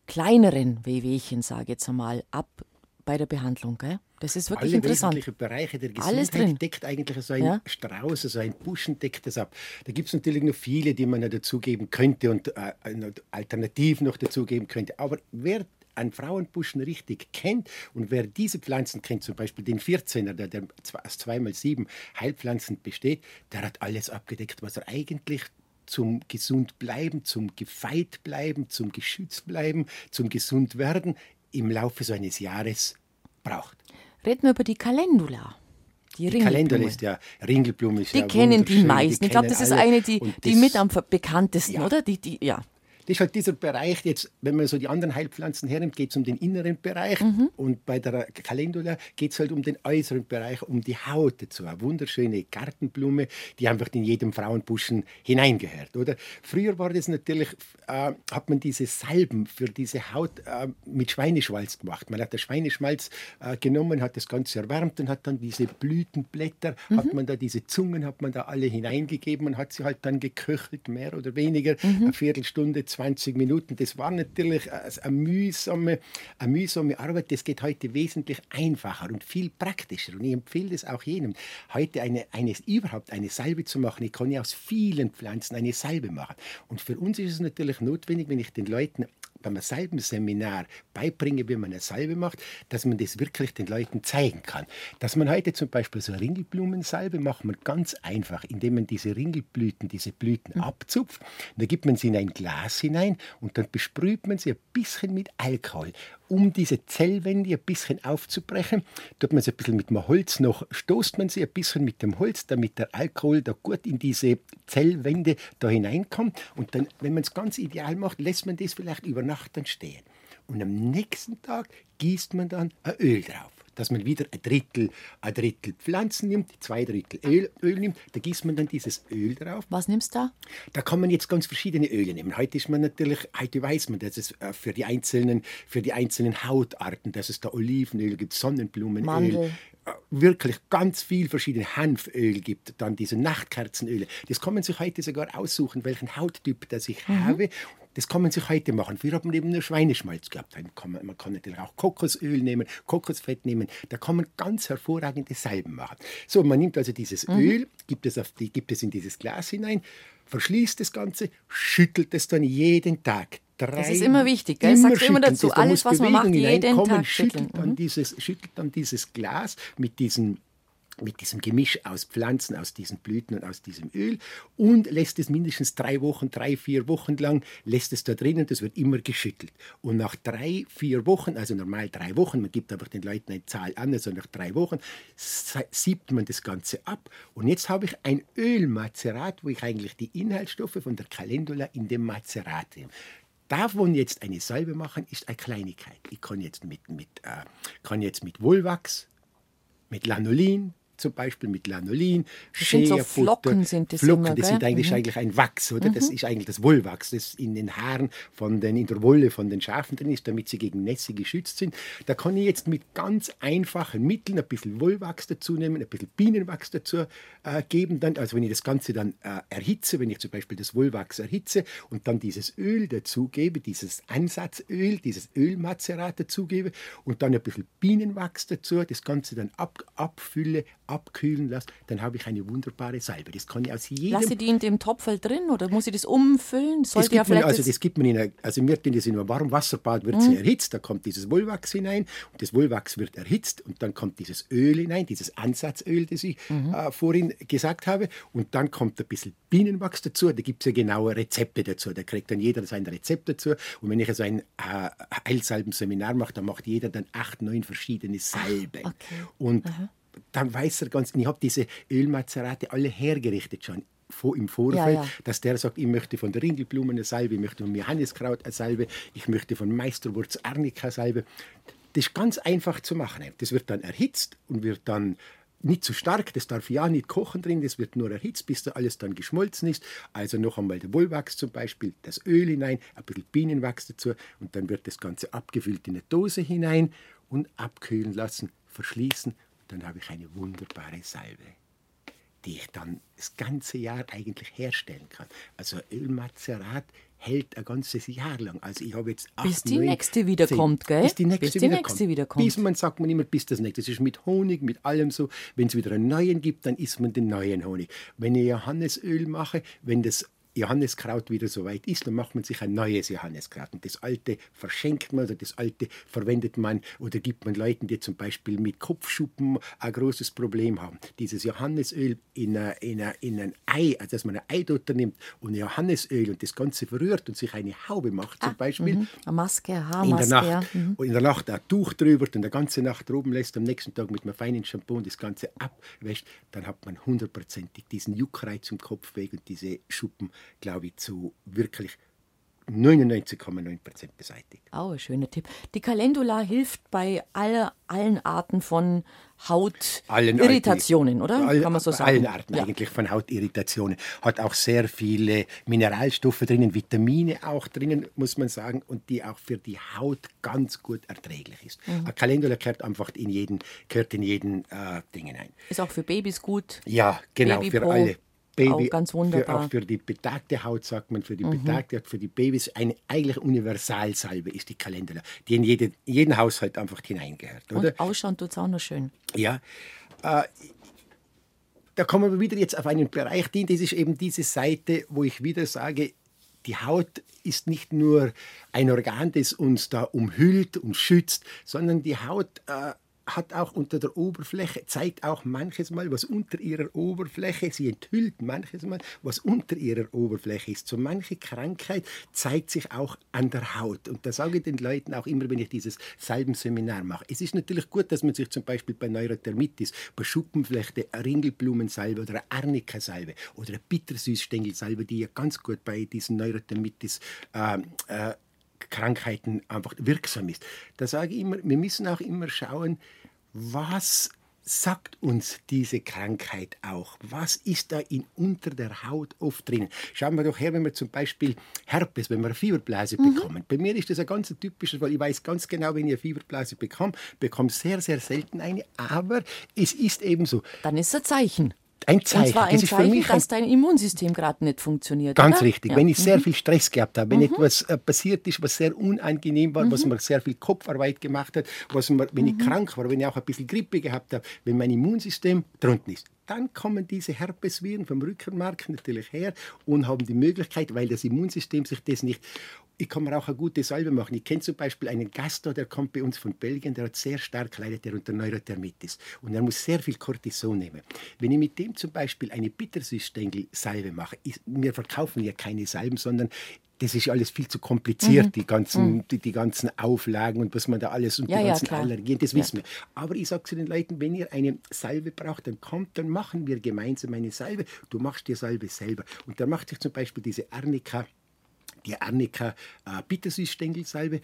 kleineren Wehwehchen, sage ich jetzt einmal, ab bei der Behandlung. Gell? Das ist wirklich Alle interessant. wesentlichen Bereiche der Alles Gesundheit drin. deckt eigentlich so ein Ja. Strauß, so ein Buschen deckt das ab. Da gibt es natürlich noch viele, die man noch dazugeben könnte und äh, noch Alternativen noch dazugeben könnte. Aber wer einen Frauenbuschen richtig kennt und wer diese Pflanzen kennt, zum Beispiel den 14er, der, der aus 2x7 Heilpflanzen besteht, der hat alles abgedeckt, was er eigentlich zum gesund bleiben, zum gefeit bleiben, zum geschützt bleiben, zum gesund werden im Laufe so eines Jahres braucht. Reden wir über die Calendula. Die, Die Ringelblume. ist ja Ringelblume. Ist Die ja kennen die meisten. ich glaube, das ist alle. eine, die, die mit am bekanntesten, Ja. oder? Die, die, ja. Das ist halt dieser Bereich, jetzt, wenn man so die anderen Heilpflanzen hernimmt, geht es um den inneren Bereich Mhm. und bei der Calendula geht es halt um den äußeren Bereich, um die Haut dazu. Eine wunderschöne Gartenblume, die einfach in jedem Frauenbuschen hineingehört, oder? Früher war das natürlich, äh, hat man diese Salben für diese Haut äh, mit Schweineschmalz gemacht. Man hat das Schweineschmalz äh, genommen, hat das Ganze erwärmt und hat dann diese Blütenblätter, Mhm. hat man da diese Zungen, hat man da alle hineingegeben und hat sie halt dann geköchelt, mehr oder weniger, Mhm. eine Viertelstunde, 20 Minuten. Das war natürlich eine mühsame, eine mühsame Arbeit. Das geht heute wesentlich einfacher und viel praktischer. Und ich empfehle das auch jedem, heute eine, eine, überhaupt eine Salbe zu machen. Ich kann ja aus vielen Pflanzen eine Salbe machen. Und für uns ist es natürlich notwendig, wenn ich den Leuten beim Salbenseminar beibringe, wie man eine Salbe macht, dass man das wirklich den Leuten zeigen kann. Dass man heute zum Beispiel so eine Ringelblumensalbe macht man ganz einfach, indem man diese Ringelblüten, diese Blüten abzupft. Da gibt man sie in ein Glas hinein und dann besprüht man sie ein bisschen mit Alkohol, um diese Zellwände ein bisschen aufzubrechen. Tut man sie ein bisschen mit dem Holz noch, stoßt man sie ein bisschen mit dem Holz, damit der Alkohol da gut in diese Zellwände da hineinkommt. Und dann, wenn man es ganz ideal macht, lässt man das vielleicht über Nacht dann stehen. Und am nächsten Tag gießt man dann ein Öl drauf. Dass man wieder ein Drittel, ein Drittel Pflanzen nimmt, zwei Drittel Öl, Öl nimmt, da gießt man dann dieses Öl drauf. Was nimmst du da? Da kann man jetzt ganz verschiedene Öle nehmen. Heute ist man natürlich, heute weiß man, dass es äh, für die einzelnen, für die einzelnen Hautarten, dass es da Olivenöl gibt, Sonnenblumenöl, Mandel. äh, wirklich ganz viel verschiedene Hanföl gibt, dann diese Nachtkerzenöle. Das kann man sich heute sogar aussuchen, welchen Hauttyp das ich habe. Das kann man sich heute machen. Früher hat man eben nur Schweineschmalz gehabt. Kann man, man kann natürlich auch Kokosöl nehmen, Kokosfett nehmen. Da kann man ganz hervorragende Salben machen. So, man nimmt also dieses Öl, gibt es, auf die, gibt es in dieses Glas hinein, verschließt das Ganze, schüttelt es dann jeden Tag. Drei, Das ist immer wichtig, gell? Du immer dazu, da alles, was man macht, Bewegung jeden Tag schüttelt schütteln. dann, Mhm. dieses, schüttelt dann dieses Glas mit diesem mit diesem Gemisch aus Pflanzen, aus diesen Blüten und aus diesem Öl und lässt es mindestens drei Wochen, drei, vier Wochen lang, lässt es da drinnen, das wird immer geschüttelt. Und nach drei, vier Wochen, also normal drei Wochen, man gibt einfach den Leuten eine Zahl an, also nach drei Wochen sie- siebt man das Ganze ab. Und jetzt habe ich ein Ölmazerat, wo ich eigentlich die Inhaltsstoffe von der Calendula in dem Mazerat nehme. Davon jetzt eine Salbe machen, ist eine Kleinigkeit. Ich kann jetzt mit, mit, äh, kann jetzt mit Wohlwachs, mit Lanolin, zum Beispiel mit Lanolin, Das sind so. Flocken sind das Flocken, immer, das sind eigentlich, Mhm. eigentlich ein Wachs, oder? Das ist eigentlich das Wollwachs, das in den Haaren von den, in der Wolle von den Schafen drin ist, damit sie gegen Nässe geschützt sind. Da kann ich jetzt mit ganz einfachen Mitteln ein bisschen Wollwachs dazu nehmen, ein bisschen Bienenwachs dazu äh, geben. Dann, also wenn ich das Ganze dann äh, erhitze, wenn ich zum Beispiel das Wollwachs erhitze und dann dieses Öl dazugebe, dieses Ansatzöl, dieses Ölmazerat dazugebe und dann ein bisschen Bienenwachs dazu, das Ganze dann ab, abfülle, abkühlen lasse, dann habe ich eine wunderbare Salbe. Das kann ich aus jedem Lasse die in dem Topf halt drin oder muss ich das umfüllen? das Sollte gibt ja man, vielleicht also das- das gibt man in einer, also wir tun das in einem Warmwasserbad, wird Mhm. sie erhitzt, da kommt dieses Wollwachs hinein und das Wollwachs wird erhitzt und dann kommt dieses Öl hinein, dieses Ansatzöl, das ich Mhm. äh, vorhin gesagt habe und dann kommt ein bisschen Bienenwachs dazu, da gibt es ja genaue Rezepte dazu, da kriegt dann jeder sein Rezept dazu und wenn ich also ein äh, Heilsalbenseminar mache, dann macht jeder dann acht, neun verschiedene Salben okay. und dann weiß er ganz, ich habe diese Ölmazerate alle hergerichtet schon im Vorfeld, Ja, ja. dass der sagt, ich möchte von der Ringelblume eine Salbe, ich möchte von Johanniskraut eine Salbe, ich möchte von Meisterwurz Arnika Salbe. Das ist ganz einfach zu machen. Das wird dann erhitzt und wird dann nicht zu stark, das darf ja nicht kochen drin, das wird nur erhitzt, bis da alles dann geschmolzen ist. Also noch einmal der Wollwachs zum Beispiel, das Öl hinein, ein bisschen Bienenwachs dazu und dann wird das Ganze abgefüllt in eine Dose hinein und abkühlen lassen, verschließen. Dann habe ich eine wunderbare Salbe die ich dann das ganze Jahr eigentlich herstellen kann. Also Ölmazerat hält ein ganzes Jahr lang. Also ich habe jetzt acht, Bis die neun, nächste wiederkommt, gell? Bis die nächste, bis die nächste wiederkommt. Bis man sagt man immer, bis das nächste. Das ist mit Honig, mit allem so. Wenn es wieder einen neuen gibt, dann isst man den neuen Honig. Wenn ich Johannesöl mache, wenn das Johanneskraut wieder so weit ist, dann macht man sich ein neues Johanneskraut. Und das alte verschenkt man oder das alte verwendet man oder gibt man Leuten, die zum Beispiel mit Kopfschuppen ein großes Problem haben. Dieses Johannesöl in, a, in, a, in ein Ei, also dass man ein Eidotter nimmt und Johannesöl und das Ganze verrührt und sich eine Haube macht zum ah, Beispiel. Mhm. Eine Maske, Haarmaske. In der Nacht, mhm. und in der Nacht ein Tuch drüber und eine ganze Nacht oben lässt, am nächsten Tag mit einem feinen Shampoo das Ganze abwäscht, dann hat man hundertprozentig diesen Juckreiz im Kopf weg und diese Schuppen glaube ich, zu wirklich 99,9% beseitigt. Oh, ein schöner Tipp. Die Calendula hilft bei aller, allen Arten von Hautirritationen, oder? All, Kann man so sagen? Allen Arten ja. eigentlich von Hautirritationen. Hat auch sehr viele Mineralstoffe drinnen, Vitamine auch drinnen, muss man sagen, und die auch für die Haut ganz gut erträglich ist. Mhm. Eine Calendula gehört einfach in jeden, gehört in jeden äh, Ding hinein. Ist auch für Babys gut. Ja, genau, Baby für alle. Baby, auch ganz wunderbar. Für, auch für die betagte Haut, sagt man, für die mhm. betagte Haut, für die Babys, eine eigentlich Universalsalbe ist die Calendula, die in jede, jeden Haushalt einfach hineingehört. Oder? Und ausschauen tut es auch noch schön. Ja. Äh, da kommen wir wieder jetzt auf einen Bereich, das ist eben diese Seite, wo ich wieder sage, die Haut ist nicht nur ein Organ, das uns da umhüllt und schützt, sondern die Haut äh, hat auch unter der Oberfläche, zeigt auch manches Mal, was unter ihrer Oberfläche, sie enthüllt manches Mal, was unter ihrer Oberfläche ist. So manche Krankheit zeigt sich auch an der Haut. Und da sage ich den Leuten auch immer, wenn ich dieses Salbenseminar mache. Es ist natürlich gut, dass man sich zum Beispiel bei Neurodermitis, bei Schuppenflechte, Ringelblumensalbe oder Arnika-Salbe oder Bittersüßstängelsalbe, die ja ganz gut bei diesen Neurodermitis äh, äh, Krankheiten einfach wirksam ist. Da sage ich immer, wir müssen auch immer schauen, was sagt uns diese Krankheit auch? Was ist da in, unter der Haut oft drin? Schauen wir doch her, wenn wir zum Beispiel Herpes, wenn wir eine Fieberblase mhm. bekommen. Bei mir ist das ein ganz typisches, weil ich weiß ganz genau, wenn ich eine Fieberblase bekomme, bekomme sehr, sehr selten eine, aber es ist eben so. Dann ist es ein Zeichen ein Zeichen. Und zwar ein das Zeichen, mich dass dein Immunsystem gerade nicht funktioniert. Ganz oder? richtig. Ja. Wenn ich sehr viel Stress gehabt habe, wenn mhm. etwas äh, passiert ist, was sehr unangenehm war, mhm. was mir sehr viel Kopfarbeit gemacht hat, was mir, wenn ich mhm. krank war, wenn ich auch ein bisschen Grippe gehabt habe, wenn mein Immunsystem drunten ist, dann kommen diese Herpesviren vom Rückenmark natürlich her und haben die Möglichkeit, weil das Immunsystem sich das nicht ich kann mir auch eine gute Salbe machen. Ich kenne zum Beispiel einen Gast, der kommt bei uns von Belgien, der hat sehr stark leidet der unter Neurothermitis und er muss sehr viel Cortison nehmen. Wenn ich mit dem zum Beispiel eine Bittersüßstängel-Salbe mache, ist, wir verkaufen ja keine Salben, sondern das ist alles viel zu kompliziert, mhm. die, ganzen, mhm. die, die, ganzen Auflagen und was man da alles und ja, die ganzen ja, Allergien, das wissen ja. wir. Aber ich sage zu den Leuten, wenn ihr eine Salbe braucht, dann kommt, dann machen wir gemeinsam eine Salbe. Du machst die Salbe selber. Und da macht sich zum Beispiel diese Arnika die Arnika äh, Bittersüßstängelsalbe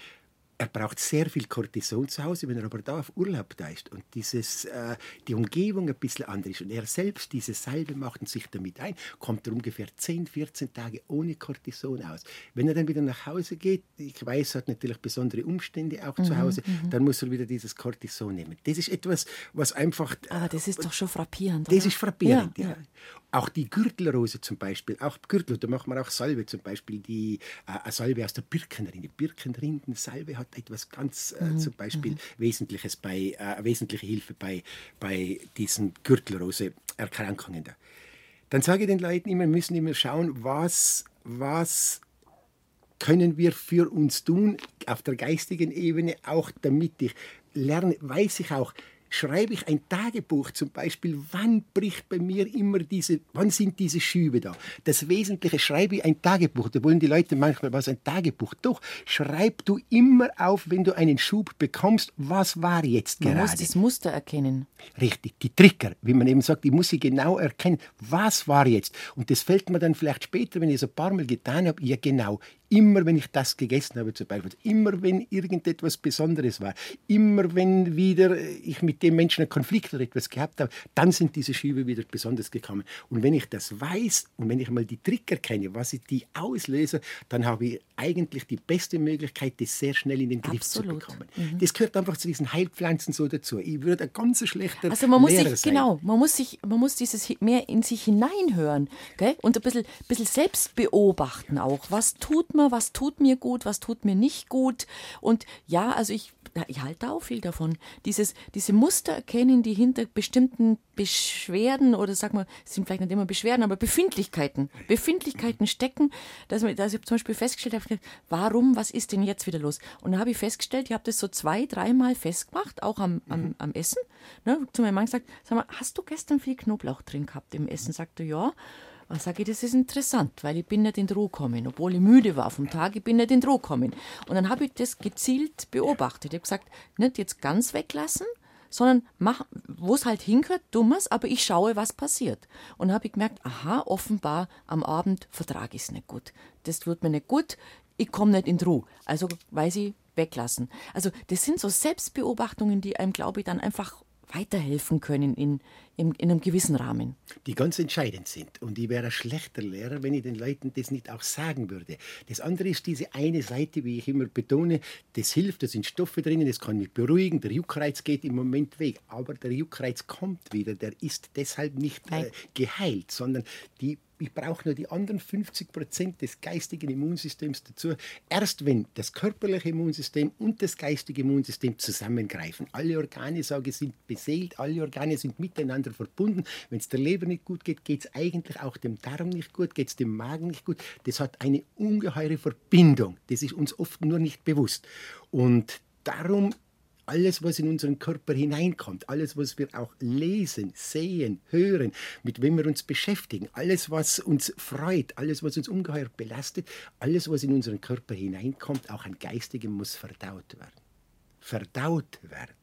er braucht sehr viel Cortison zu Hause, wenn er aber da auf Urlaub da ist und dieses, äh, die Umgebung ein bisschen anders ist und er selbst diese Salbe macht und sich damit ein, kommt er ungefähr 10, 14 Tage ohne Cortison aus. Wenn er dann wieder nach Hause geht, ich weiß, er hat natürlich besondere Umstände auch mhm, zu Hause, mhm. dann muss er wieder dieses Cortison nehmen. Das ist etwas, was einfach... Aber das ist doch schon frappierend, Das oder? ist frappierend, ja. ja. Auch die Gürtelrose zum Beispiel, auch Gürtel, da machen wir auch Salbe zum Beispiel, die äh, Salbe aus der Birkenrinde. Birkenrindensalbe hat etwas ganz äh, mhm. zum Beispiel mhm. Wesentliches bei, äh, wesentliche Hilfe bei, bei diesen Gürtelrose-Erkrankungen. Da. Dann sage ich den Leuten immer, wir müssen immer schauen, was, was können wir für uns tun auf der geistigen Ebene, auch damit ich lerne, weiß ich auch, schreibe ich ein Tagebuch zum Beispiel, wann bricht bei mir immer diese, wann sind diese Schübe da? Das Wesentliche schreibe ich ein Tagebuch. Da wollen die Leute manchmal, was ein Tagebuch? Doch, schreib du immer auf, wenn du einen Schub bekommst, was war jetzt gerade? Man muss das Muster erkennen. Richtig, die Trigger, wie man eben sagt, ich muss sie genau erkennen, was war jetzt? Und das fällt mir dann vielleicht später, wenn ich es ein paar Mal getan habe, ja genau, Immer wenn ich das gegessen habe, zum Beispiel, immer wenn irgendetwas Besonderes war, immer wenn wieder ich mit dem Menschen einen Konflikt oder etwas gehabt habe, dann sind diese Schübe wieder besonders gekommen. Und wenn ich das weiß und wenn ich mal die Trigger kenne, was ich die auslöse, dann habe ich eigentlich die beste Möglichkeit, das sehr schnell in den Griff Absolut. zu bekommen. Mhm. Das gehört einfach zu diesen Heilpflanzen so dazu. Ich würde ein ganz schlechter Also man muss Lehrer sich, sein. genau, man muss sich, man muss dieses mehr in sich hineinhören gell? und ein bisschen, bisschen selbst beobachten auch. Was tut mir, was tut mir gut, was tut mir nicht gut. Und ja, also ich ich halte da auch viel davon. Dieses, diese Muster erkennen, die hinter bestimmten Beschwerden oder sag mal, sind vielleicht nicht immer Beschwerden, aber Befindlichkeiten, Befindlichkeiten stecken, dass, man, dass ich zum Beispiel festgestellt habe, warum, was ist denn jetzt wieder los? Und da habe ich festgestellt, ich habe das so zwei, dreimal festgemacht, auch am, am, mhm. am Essen. Ne, zu meinem Mann gesagt, sag mal, hast du gestern viel Knoblauch drin gehabt im Essen? Sagte ja. Und sage ich, das ist interessant, weil ich bin nicht in die Ruhe gekommen. Obwohl ich müde war vom Tag, ich bin nicht in die Ruhe gekommen. Und dann habe ich das gezielt beobachtet. Ich habe gesagt, nicht jetzt ganz weglassen, sondern wo es halt hingehört, dummes, aber ich schaue, was passiert. Und habe ich gemerkt, aha, offenbar am Abend vertrage ich es nicht gut. Das tut mir nicht gut, ich komme nicht in die Ruhe. Also weiß ich, weglassen. Also das sind so Selbstbeobachtungen, die einem, glaube ich, dann einfach weiterhelfen können in, in, in, einem gewissen Rahmen. Die ganz entscheidend sind. Und ich wäre ein schlechter Lehrer, wenn ich den Leuten das nicht auch sagen würde. Das andere ist diese eine Seite, wie ich immer betone, das hilft, da sind Stoffe drinnen, das kann mich beruhigen, der Juckreiz geht im Moment weg. Aber der Juckreiz kommt wieder, der ist deshalb nicht äh, geheilt, sondern die ich brauche nur die anderen 50 Prozent des geistigen Immunsystems dazu. Erst wenn das körperliche Immunsystem und das geistige Immunsystem zusammengreifen. Alle Organe, sage ich, sind beseelt, alle Organe sind miteinander verbunden. Wenn es der Leber nicht gut geht, geht es eigentlich auch dem Darm nicht gut, geht es dem Magen nicht gut. Das hat eine ungeheure Verbindung. Das ist uns oft nur nicht bewusst. Und darum alles, was in unseren Körper hineinkommt, alles, was wir auch lesen, sehen, hören, mit wem wir uns beschäftigen, alles, was uns freut, alles, was uns ungeheuer belastet, alles, was in unseren Körper hineinkommt, auch an Geistigem muss verdaut werden. Verdaut werden.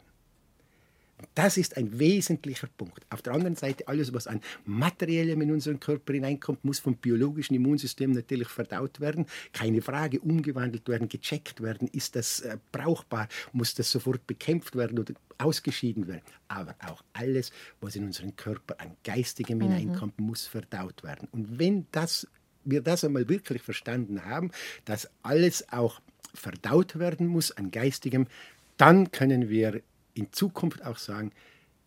Das ist ein wesentlicher Punkt. Auf der anderen Seite, alles, was an Materiellem in unseren Körper hineinkommt, muss vom biologischen Immunsystem natürlich verdaut werden. Keine Frage, umgewandelt werden, gecheckt werden. Ist das äh, brauchbar? Muss das sofort bekämpft werden oder ausgeschieden werden? Aber auch alles, was in unseren Körper an Geistigem mhm. hineinkommt, muss verdaut werden. Und wenn das, wir das einmal wirklich verstanden haben, dass alles auch verdaut werden muss an Geistigem, dann können wir in Zukunft auch sagen,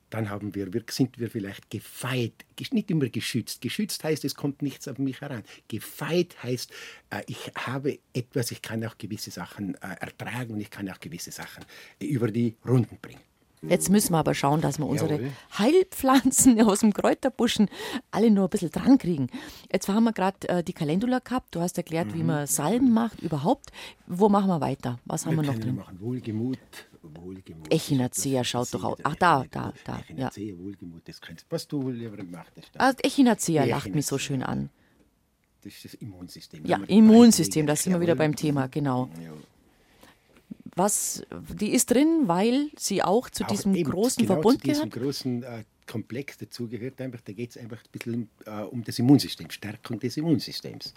dann haben wir, sind wir vielleicht gefeit, nicht immer geschützt. Geschützt heißt, es kommt nichts auf mich heran. Gefeit heißt, äh, ich habe etwas, ich kann auch gewisse Sachen äh, ertragen und ich kann auch gewisse Sachen über die Runden bringen. Jetzt müssen wir aber schauen, dass wir unsere Jawohl. Heilpflanzen aus dem Kräuterbuschen alle nur ein bisschen dran kriegen. Jetzt haben wir gerade äh, die Calendula gehabt. Du hast erklärt, mhm. wie man Salben macht, überhaupt. Wo machen wir weiter? Was wir haben wir noch drin? Machen Wohlgemut, Wohlgemut. Echinacea schaut doch aus. Ach, da, da, da. Echinacea, ja. Echinacea lacht mich so schön an. Das ist das Immunsystem. Ja, Immunsystem, da sind wir wieder beim Thema, genau. Was, die ist drin, weil sie auch zu auch diesem eben, großen genau Verbund zu diesem gehört? großen äh, Komplex dazugehört. Einfach, da geht es einfach ein bisschen äh, um das Immunsystem, Stärkung des Immunsystems.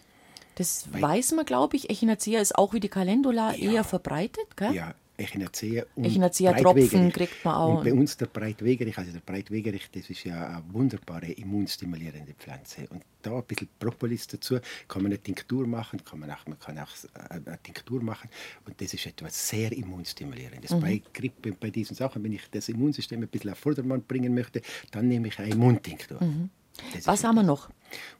Das weil, weiß man, glaube ich. Echinacea ist auch wie die Calendula ja, eher verbreitet, gell? Ja, Echinacea und Echinacea-Tropfen kriegt man auch. Und bei uns der Breitwegerich, also der Breitwegerich, das ist ja eine wunderbare immunstimulierende Pflanze. Und da ein bisschen Propolis dazu, kann man eine Tinktur machen, kann man auch, man kann auch eine Tinktur machen und das ist etwas sehr immunstimulierendes. Mhm. Bei Grippe, bei diesen Sachen, wenn ich das Immunsystem ein bisschen auf Vordermann bringen möchte, dann nehme ich eine Immuntinktur. Mhm. Was haben wir noch?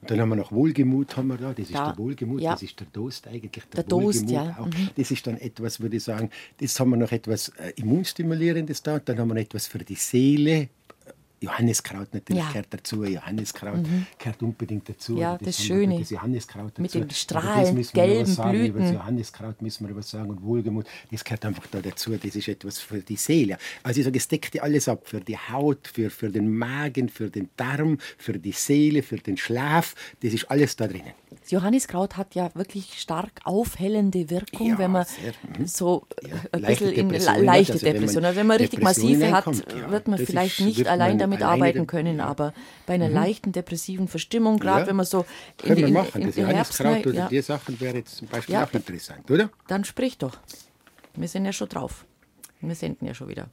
Und dann haben wir noch Wohlgemut, haben wir da. das ist da. der Wohlgemut, ja. das ist der Dost eigentlich. Der, der Dost, ja. Auch. Mhm. Das ist dann etwas, würde ich sagen, das haben wir noch etwas äh, Immunstimulierendes da, dann haben wir noch etwas für die Seele, Johanniskraut natürlich ja. gehört dazu. Johanniskraut mhm. gehört unbedingt dazu. Ja, das, das Schöne. Das Johanniskraut dazu. Mit den Strahlen, gelben Blüten. Über das Johanniskraut müssen wir was sagen und Wohlgemut. Das gehört einfach da dazu. Das ist etwas für die Seele. Also ich sage, es deckt ja alles ab. Für die Haut, für, für den Magen, für den Darm, für die Seele, für den Schlaf. Das ist alles da drinnen. Das Johanniskraut hat ja wirklich stark aufhellende Wirkung, ja, wenn man sehr, hm. so ja, ein bisschen in Depression leichte also Depression, also wenn man richtig massive hat, ja, wird man vielleicht nicht allein damit arbeiten können, aber bei einer mhm. leichten depressiven Verstimmung, gerade wenn man so in, in, in, in, das Johanniskraut oder die Sachen wäre jetzt zum Beispiel auch interessant, oder? Dann sprich doch. Wir sind ja schon drauf. Wir senden ja schon wieder.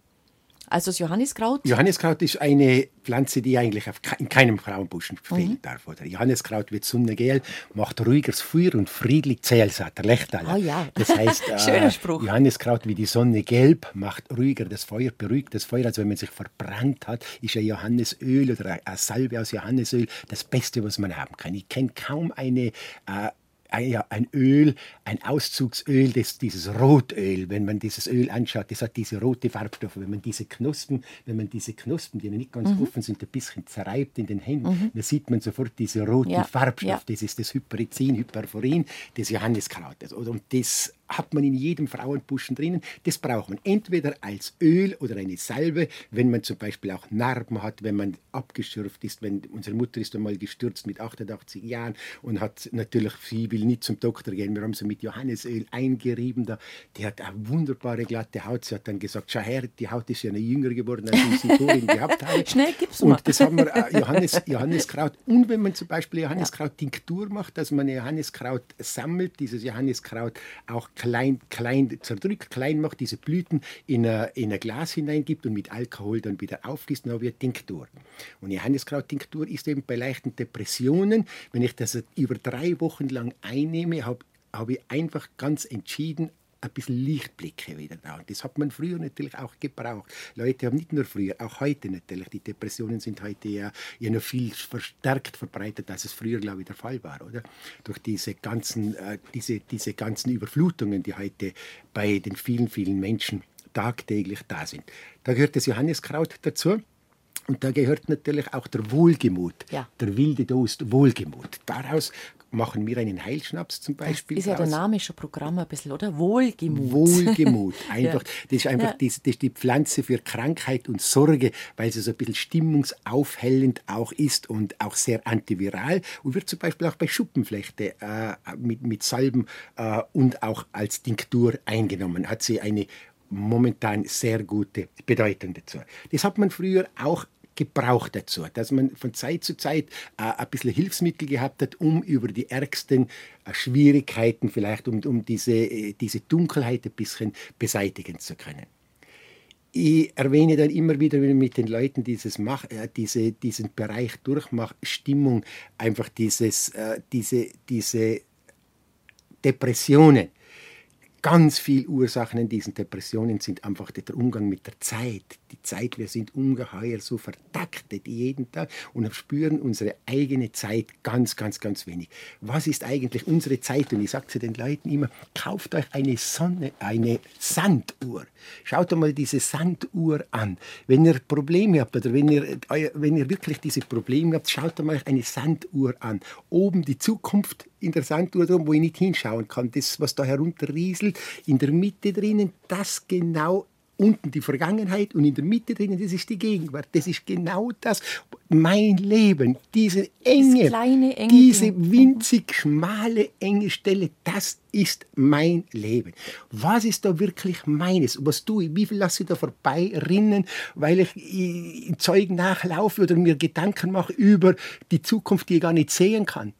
Also das Johanniskraut? Johanniskraut ist eine Pflanze, die eigentlich in keinem Frauenbuschen fehlen mhm. darf. Oder? Johanniskraut wird sonnengel, macht ruhiges Feuer und friedlich zählt, sagt der Lechtaler. Oh ja. Das heißt, Schöner Spruch. Johanniskraut wie die Sonne gelb macht ruhiger das Feuer, beruhigt das Feuer. Also wenn man sich verbrannt hat, ist ein Johannesöl oder eine Salbe aus Johannesöl das Beste, was man haben kann. Ich kenne kaum eine äh, ja, ein Öl, ein Auszugsöl, das, dieses Rotöl, wenn man dieses Öl anschaut, das hat diese rote Farbstoffe. Wenn man diese Knospen, wenn man diese Knospen, die nicht ganz mhm. offen sind, ein bisschen zerreibt in den Händen, mhm. dann sieht man sofort diese roten ja. Farbstoffe. Ja. Das ist das Hyperizin, Hyperforin des Johanniskrautes. Und das hat man in jedem Frauenbuschen drinnen. Das braucht man entweder als Öl oder eine Salbe, wenn man zum Beispiel auch Narben hat, wenn man abgeschürft ist. Wenn unsere Mutter ist einmal gestürzt mit 88 Jahren und hat natürlich, sie will nicht zum Doktor gehen. Wir haben sie mit Johannesöl eingerieben. Da. Die hat eine wunderbare glatte Haut. Sie hat dann gesagt, schau her, die Haut ist ja eine jünger geworden, als ich sie vorhin gehabt habe. Schnell gib's mal. Und das haben wir äh, Johannes, Johanniskraut. Und wenn man zum Beispiel Johanniskraut-Tinktur macht, dass man Johanniskraut sammelt, dieses Johanniskraut auch klein, klein zerdrückt, klein macht, diese Blüten in ein, in ein Glas hineingibt und mit Alkohol dann wieder aufgießt, dann wird Tinktur. Und Johanniskraut-Tinktur ist eben bei leichten Depressionen, wenn ich das über drei Wochen lang einnehme, habe hab ich einfach ganz entschieden ein bisschen Lichtblicke wieder da. Und das hat man früher natürlich auch gebraucht. Leute haben nicht nur früher, auch heute natürlich. Die Depressionen sind heute ja, ja noch viel verstärkt verbreitet, als es früher, glaube ich, der Fall war, oder? Durch diese ganzen, äh, diese, diese ganzen Überflutungen, die heute bei den vielen, vielen Menschen tagtäglich da sind. Da gehört das Johanniskraut dazu. Und da gehört natürlich auch der Wohlgemut, ja. der wilde Dost Wohlgemut. Daraus machen wir einen Heilschnaps zum Beispiel. Das ist ja der Name schon Programm ein bisschen, oder? Wohlgemut. Wohlgemut. Einfach, ja. Das ist einfach ja. die, das ist die Pflanze für Krankheit und Sorge, weil sie so ein bisschen stimmungsaufhellend auch ist und auch sehr antiviral und wird zum Beispiel auch bei Schuppenflechte äh, mit, mit Salben äh, und auch als Tinktur eingenommen. Hat sie eine momentan sehr gute Bedeutung dazu. Das hat man früher auch gebraucht dazu, dass man von Zeit zu Zeit äh, ein bisschen Hilfsmittel gehabt hat, um über die ärgsten äh, Schwierigkeiten vielleicht, um, um diese, äh, diese Dunkelheit ein bisschen beseitigen zu können. Ich erwähne dann immer wieder, wenn ich mit den Leuten dieses Mach, äh, diese, diesen Bereich durchmache, Stimmung, einfach dieses, äh, diese, diese Depressionen Ganz viele Ursachen in diesen Depressionen sind einfach der Umgang mit der Zeit. Die Zeit, wir sind ungeheuer so vertaktet jeden Tag und spüren unsere eigene Zeit ganz, ganz, ganz wenig. Was ist eigentlich unsere Zeit? Und ich sage zu den Leuten immer, kauft euch eine Sonne, eine Sanduhr. Schaut einmal diese Sanduhr an. Wenn ihr Probleme habt oder wenn ihr, wenn ihr wirklich diese Probleme habt, schaut einmal eine Sanduhr an. Oben die Zukunft in der Sanduhr drum, wo ich nicht hinschauen kann. Das, was da herunterrieselt, in der Mitte drinnen, das genau unten die Vergangenheit und in der Mitte drinnen, das ist die Gegenwart. Das ist genau das, mein Leben, diese enge, kleine, enge diese winzig schmale, enge Stelle, das ist mein Leben. Was ist da wirklich meines? Was tue ich? Wie viel lasse ich da vorbeirinnen, weil ich in Zeugen nachlaufe oder mir Gedanken mache über die Zukunft, die ich gar nicht sehen kann?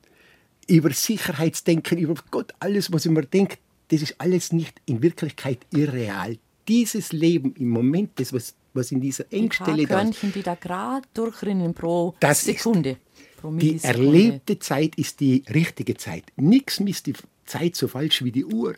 Über Sicherheitsdenken, über Gott, alles, was ich mir denke, das ist alles nicht in Wirklichkeit irreal. Dieses Leben im Moment, das, was, was in dieser Engstelle die da ist. die da gerade durchrinnen pro das Sekunde. Pro die erlebte Zeit ist die richtige Zeit. Nichts misst die Zeit so falsch wie die Uhr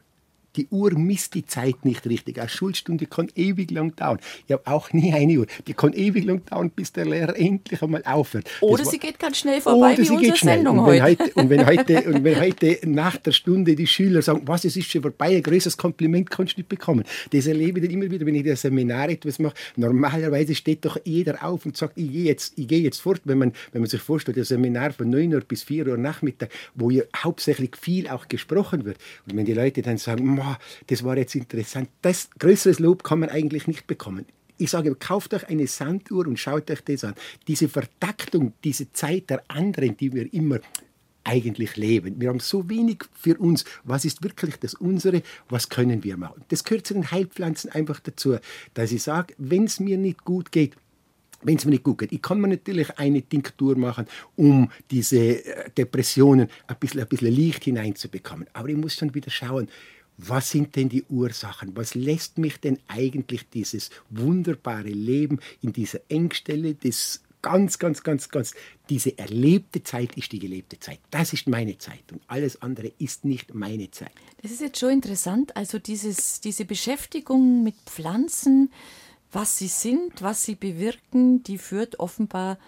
die Uhr misst die Zeit nicht richtig. Eine Schulstunde kann ewig lang dauern. Ich habe auch nie eine Uhr. Die kann ewig lang dauern, bis der Lehrer endlich einmal aufhört. Oder sie geht ganz schnell vorbei, wie unsere Sendung und wenn heute. Und wenn heute, und wenn heute nach der Stunde die Schüler sagen, was, es ist schon vorbei, ein größeres Kompliment kannst du nicht bekommen. Das erlebe ich dann immer wieder, wenn ich das Seminar etwas mache. Normalerweise steht doch jeder auf und sagt, ich gehe jetzt, ich gehe jetzt fort. Wenn man, wenn man sich vorstellt, das Seminar von 9 Uhr bis 4 Uhr Nachmittag, wo ja hauptsächlich viel auch gesprochen wird. Und wenn die Leute dann sagen, das war jetzt interessant. Das größeres Lob kann man eigentlich nicht bekommen. Ich sage, kauft euch eine Sanduhr und schaut euch das an. Diese Vertaktung, diese Zeit der anderen, die wir immer eigentlich leben. Wir haben so wenig für uns. Was ist wirklich das unsere? Was können wir machen? Das gehört zu den Heilpflanzen einfach dazu, dass ich sage, wenn es mir nicht gut geht, wenn es mir nicht gut geht. Ich kann mir natürlich eine Tinktur machen, um diese äh, Depressionen ein bisschen, ein bisschen Licht hineinzubekommen. Aber ich muss schon wieder schauen, was sind denn die Ursachen? Was lässt mich denn eigentlich dieses wunderbare Leben in dieser Engstelle des ganz, ganz, ganz, ganz, diese erlebte Zeit ist die gelebte Zeit. Das ist meine Zeit und alles andere ist nicht meine Zeit. Das ist jetzt schon interessant. Also dieses, diese Beschäftigung mit Pflanzen, was sie sind, was sie bewirken, die führt offenbar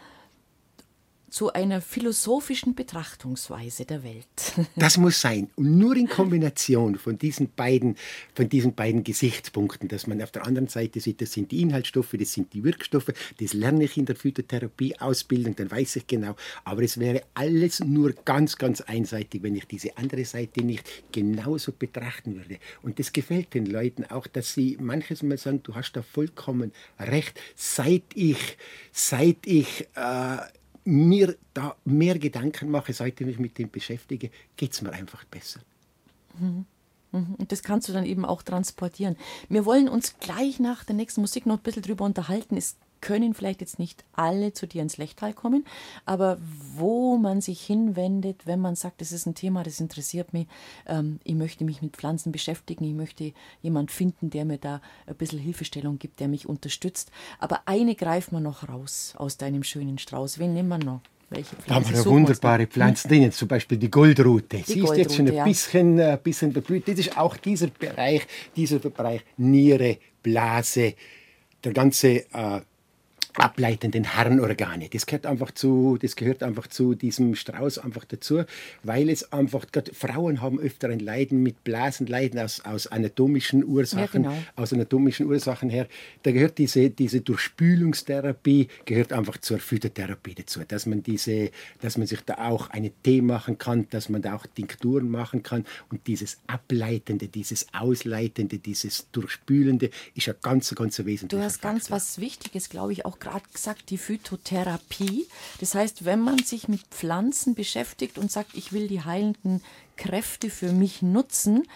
zu einer philosophischen Betrachtungsweise der Welt. Das muss sein. Und nur in Kombination von diesen beiden, von diesen beiden Gesichtspunkten, dass man auf der anderen Seite sieht, das sind die Inhaltsstoffe, das sind die Wirkstoffe, das lerne ich in der Phytotherapie-Ausbildung, dann weiß ich genau. Aber es wäre alles nur ganz, ganz einseitig, wenn ich diese andere Seite nicht genauso betrachten würde. Und das gefällt den Leuten auch, dass sie manches Mal sagen, du hast da vollkommen recht. Seit ich, seit ich äh, mir da mehr Gedanken mache, seit ich mich mit dem beschäftige, geht es mir einfach besser. Mhm. Mhm. Und das kannst du dann eben auch transportieren. Wir wollen uns gleich nach der nächsten Musik noch ein bisschen drüber unterhalten. Es können vielleicht jetzt nicht alle zu dir ins Lechtal kommen, aber wo man sich hinwendet, wenn man sagt, das ist ein Thema, das interessiert mich, ähm, ich möchte mich mit Pflanzen beschäftigen, ich möchte jemand finden, der mir da ein bisschen Hilfestellung gibt, der mich unterstützt. Aber eine greifen wir noch raus aus deinem schönen Strauß. Wen nehmen wir noch? Welche Pflanze da haben wir wunderbare Pflanzen drin, zum Beispiel die Goldrute. Die Sie Goldrute, ist jetzt schon ein ja. bisschen, äh, bisschen beblüht. Das ist auch dieser Bereich, dieser Bereich Niere, Blase, der ganze äh, ableitenden Harnorgane. Das gehört einfach zu, das gehört einfach zu diesem Strauß einfach dazu, weil es einfach, gerade Frauen haben öfter ein Leiden mit Blasenleiden aus, aus anatomischen Ursachen, ja, genau. aus anatomischen Ursachen her. Da gehört diese, diese Durchspülungstherapie, gehört einfach zur Phytotherapie dazu, dass man diese, dass man sich da auch eine Tee machen kann, dass man da auch Tinkturen machen kann und dieses Ableitende, dieses Ausleitende, dieses Durchspülende ist ja ganz, ganz wesentlich. Du hast ganz was Wichtiges, glaube ich, auch gerade gesagt, die Phytotherapie. Das heißt, wenn man sich mit Pflanzen beschäftigt und sagt, ich will die heilenden Kräfte für mich nutzen,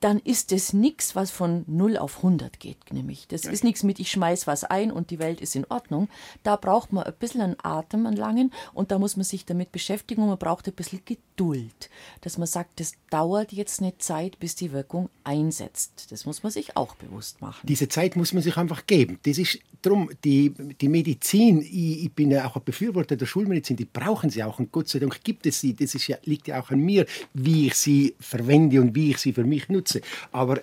dann ist es nichts, was von 0 auf 100 geht, nämlich. Das ist nichts mit, ich schmeiß was ein und die Welt ist in Ordnung. Da braucht man ein bisschen einen Atem, einen langen, und da muss man sich damit beschäftigen und man braucht ein bisschen Geduld. Dass man sagt, das dauert jetzt eine Zeit, bis die Wirkung einsetzt. Das muss man sich auch bewusst machen. Diese Zeit muss man sich einfach geben. Das ist drum, die, die Medizin, ich, ich bin ja auch ein Befürworter der Schulmedizin, die brauchen sie auch und Gott sei Dank gibt es sie. Das ist ja, liegt ja auch an mir, wie ich sie verwende und wie ich sie für mich nutze. Aber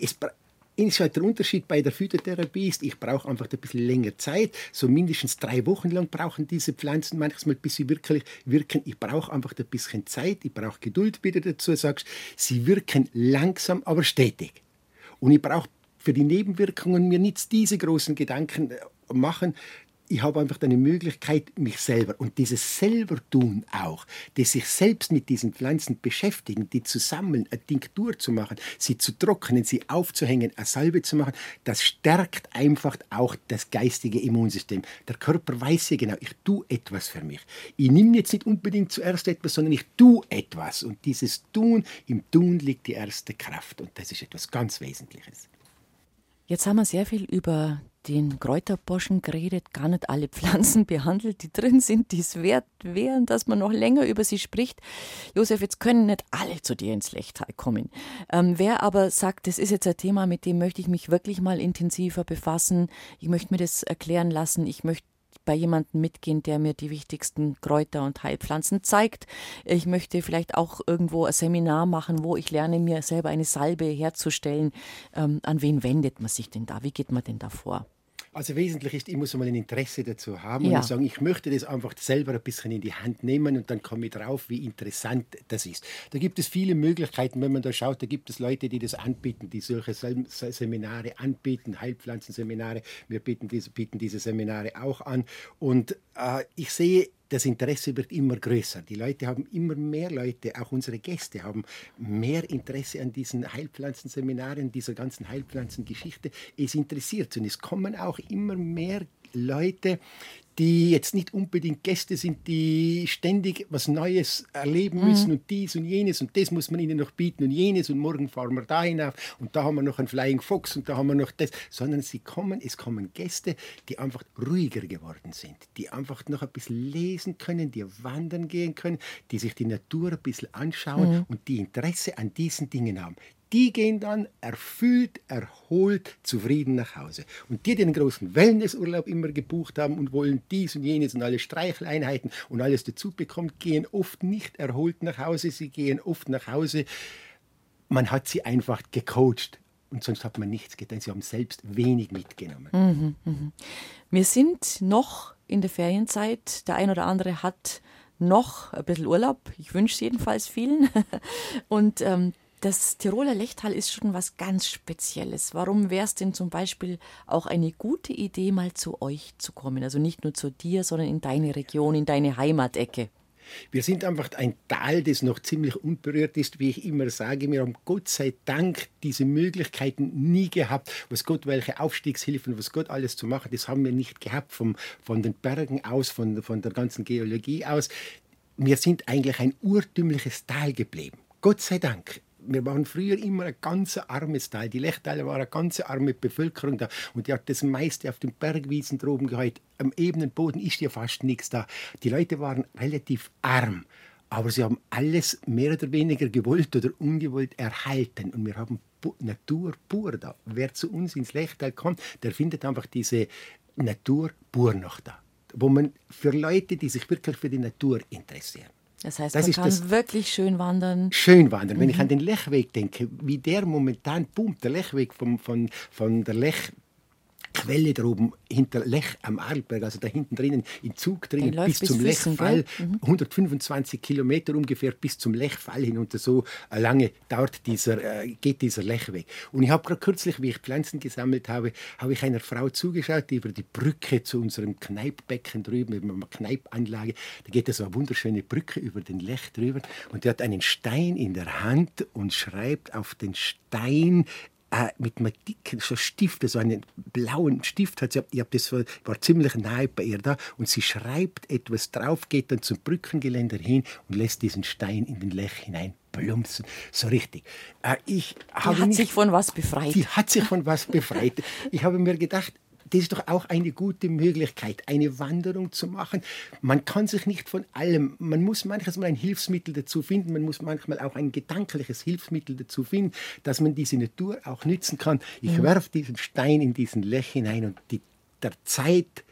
es, der Unterschied bei der Phytotherapie ist, ich brauche einfach ein bisschen länger Zeit. So mindestens drei Wochen lang brauchen diese Pflanzen manchmal, bis sie wirklich wirken. Ich brauche einfach ein bisschen Zeit, ich brauche Geduld, wie du dazu sagst. Sie wirken langsam, aber stetig. Und ich brauche für die Nebenwirkungen mir nicht diese großen Gedanken äh, machen, ich habe einfach eine Möglichkeit, mich selber und dieses selber tun auch, das sich selbst mit diesen Pflanzen beschäftigen, die zu sammeln, eine Tinktur zu machen, sie zu trocknen, sie aufzuhängen, eine Salbe zu machen, das stärkt einfach auch das geistige Immunsystem. Der Körper weiß ja genau, ich tue etwas für mich. Ich nehme jetzt nicht unbedingt zuerst etwas, sondern ich tue etwas und dieses Tun, im Tun liegt die erste Kraft und das ist etwas ganz Wesentliches. Jetzt haben wir sehr viel über den Kräuterboschen geredet, gar nicht alle Pflanzen behandelt, die drin sind, die es wert wären, dass man noch länger über sie spricht. Josef, jetzt können nicht alle zu dir ins Lechtal kommen. Ähm, wer aber sagt, das ist jetzt ein Thema, mit dem möchte ich mich wirklich mal intensiver befassen, ich möchte mir das erklären lassen, ich möchte bei jemandem mitgehen, der mir die wichtigsten Kräuter und Heilpflanzen zeigt. Ich möchte vielleicht auch irgendwo ein Seminar machen, wo ich lerne, mir selber eine Salbe herzustellen. Ähm, an wen wendet man sich denn da? Wie geht man denn da vor? Also wesentlich ist, ich muss mal ein Interesse dazu haben ja. und sagen, ich möchte das einfach selber ein bisschen in die Hand nehmen und dann komme ich drauf, wie interessant das ist. Da gibt es viele Möglichkeiten, wenn man da schaut, da gibt es Leute, die das anbieten, die solche Seminare anbieten, Heilpflanzenseminare. Wir bieten diese, bieten diese Seminare auch an und äh, ich sehe das Interesse wird immer größer. Die Leute haben immer mehr Leute, auch unsere Gäste haben mehr Interesse an diesen Heilpflanzenseminaren, dieser ganzen Heilpflanzengeschichte. Es interessiert und es kommen auch immer mehr Leute, die jetzt nicht unbedingt Gäste sind, die ständig was Neues erleben müssen mhm. und dies und jenes und das muss man ihnen noch bieten und jenes und morgen fahren wir da hinauf und da haben wir noch einen Flying Fox und da haben wir noch das, sondern sie kommen, es kommen Gäste, die einfach ruhiger geworden sind, die einfach noch ein bisschen lesen können, die wandern gehen können, die sich die Natur ein bisschen anschauen mhm. und die Interesse an diesen Dingen haben die gehen dann erfüllt, erholt, zufrieden nach Hause. Und die, die den großen Wellnessurlaub immer gebucht haben und wollen dies und jenes und alle Streicheleinheiten und alles dazu bekommt, gehen oft nicht erholt nach Hause. Sie gehen oft nach Hause. Man hat sie einfach gecoacht. Und sonst hat man nichts getan. Sie haben selbst wenig mitgenommen. Mhm, mh. Wir sind noch in der Ferienzeit. Der ein oder andere hat noch ein bisschen Urlaub. Ich wünsche es jedenfalls vielen. Und ähm, das Tiroler Lechtal ist schon was ganz Spezielles. Warum wäre es denn zum Beispiel auch eine gute Idee, mal zu euch zu kommen? Also nicht nur zu dir, sondern in deine Region, in deine Heimatecke. Wir sind einfach ein Tal, das noch ziemlich unberührt ist, wie ich immer sage. Wir haben Gott sei Dank diese Möglichkeiten nie gehabt. Was Gott, welche Aufstiegshilfen, was Gott alles zu machen, das haben wir nicht gehabt. Vom, von den Bergen aus, von, von der ganzen Geologie aus. Wir sind eigentlich ein urtümliches Tal geblieben. Gott sei Dank wir waren früher immer ein ganz armes Teil. Die Lechtaler war eine ganz arme Bevölkerung da und die hat das meiste auf den Bergwiesen droben gehalten. Am ebenen Boden ist ja fast nichts da. Die Leute waren relativ arm, aber sie haben alles mehr oder weniger gewollt oder ungewollt erhalten und wir haben Natur pur da. Wer zu uns ins Lechtal kommt, der findet einfach diese Natur pur noch da, wo man für Leute, die sich wirklich für die Natur interessieren. Das heißt, das man kann das wirklich schön wandern. Schön wandern. Mhm. Wenn ich mhm. an den Lechweg denke, wie der momentan pumpt, der Lechweg vom, von, von der Lech Quelle droben hinter Lech am Arlberg, also da hinten drinnen, im Zug drinnen, bis, bis, zum Füßen, Lechfall, mhm. 125 Kilometer ungefähr bis zum Lechfall hinunter. So lange dauert dieser, äh, geht dieser Lechweg. Und ich habe gerade kürzlich, wie ich Pflanzen gesammelt habe, habe ich einer Frau zugeschaut, die über die Brücke zu unserem Kneippbecken drüben, über eine Kneipanlage, da geht so eine wunderschöne Brücke über den Lech drüber und die hat einen Stein in der Hand und schreibt auf den Stein äh, mit einem dicken so Stift, so einen blauen Stift hat sie, ich hab das war, ziemlich nahe bei ihr da und sie schreibt etwas drauf, geht dann zum Brückengeländer hin und lässt diesen Stein in den Lech hinein plumpsen. So richtig. Äh, ich die hat nicht, sich von was befreit. Die hat sich von was befreit. Ich habe mir gedacht, das ist doch auch eine gute Möglichkeit, eine Wanderung zu machen. Man kann sich nicht von allem, man muss manchmal ein Hilfsmittel dazu finden, man muss manchmal auch ein gedankliches Hilfsmittel dazu finden, dass man diese Natur auch nützen kann. Ich mhm. werfe diesen Stein in diesen Lech hinein und die, der Zeit,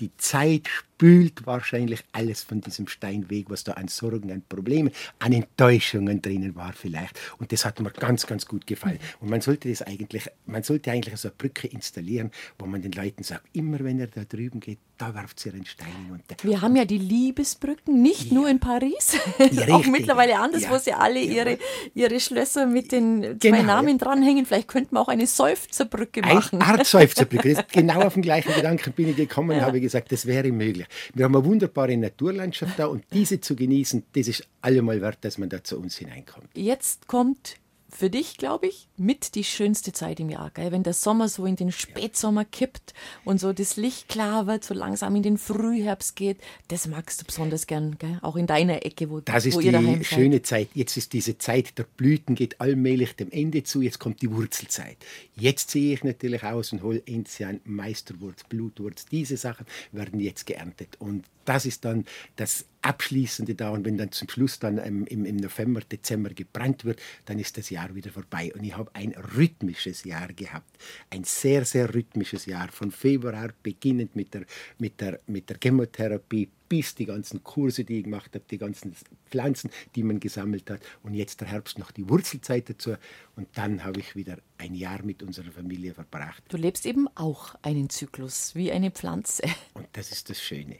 die Zeit spült wahrscheinlich alles von diesem Stein weg, was da an Sorgen, an Problemen, an Enttäuschungen drinnen war vielleicht. Und das hat mir ganz, ganz gut gefallen. Und man sollte das eigentlich, man sollte eigentlich so eine Brücke installieren, wo man den Leuten sagt, immer wenn er da drüben geht, da werft sie einen Stein hinunter. Wir haben ja die Liebesbrücken, nicht ja. nur in Paris, ja, auch mittlerweile anders, ja. wo sie alle ihre, ihre Schlösser mit den zwei genau. Namen dranhängen. Vielleicht könnten wir auch eine Seufzerbrücke machen. Eine Art Seufzerbrücke. genau auf den gleichen Gedanken bin ich gekommen und habe gesagt, das wäre möglich. Wir haben eine wunderbare Naturlandschaft da und diese zu genießen, das ist allemal wert, dass man da zu uns hineinkommt. Jetzt kommt für dich, glaube ich, mit die schönste Zeit im Jahr, gell? wenn der Sommer so in den Spätsommer kippt und so das Licht klar wird, so langsam in den Frühherbst geht. Das magst du besonders gern, gell? auch in deiner Ecke, wo, das ist wo ihr daheim seid. schöne Zeit. Jetzt ist diese Zeit der Blüten, geht allmählich dem Ende zu. Jetzt kommt die Wurzelzeit. Jetzt ziehe ich natürlich aus und hole Enzian, Meisterwurz, Blutwurz. Diese Sachen werden jetzt geerntet. Und das ist dann das Abschließende da. Und wenn dann zum Schluss dann im, im, November, Dezember gebrannt wird, dann ist das Jahr wieder vorbei. Und ich habe ein rhythmisches Jahr gehabt. Ein sehr, sehr rhythmisches Jahr. Von Februar beginnend mit der, mit der, mit der Chemotherapie bis die ganzen Kurse, die ich gemacht habe, die ganzen Pflanzen, die man gesammelt hat. Und jetzt der Herbst noch die Wurzelzeit dazu. Und dann habe ich wieder ein Jahr mit unserer Familie verbracht. Du lebst eben auch einen Zyklus wie eine Pflanze. Und das ist das Schöne.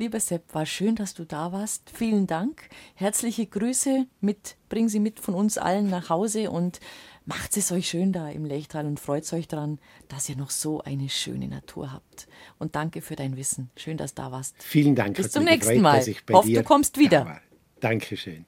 Lieber Sepp, war schön, dass du da warst. Vielen Dank. Herzliche Grüße mit, bring sie mit von uns allen nach Hause und macht es euch schön da im Lechtal und freut euch daran, dass ihr noch so eine schöne Natur habt. Und danke für dein Wissen. Schön, dass du da warst. Vielen Dank. Bis zum nächsten Mal. Ich Hoffe, du kommst wieder. Dankeschön.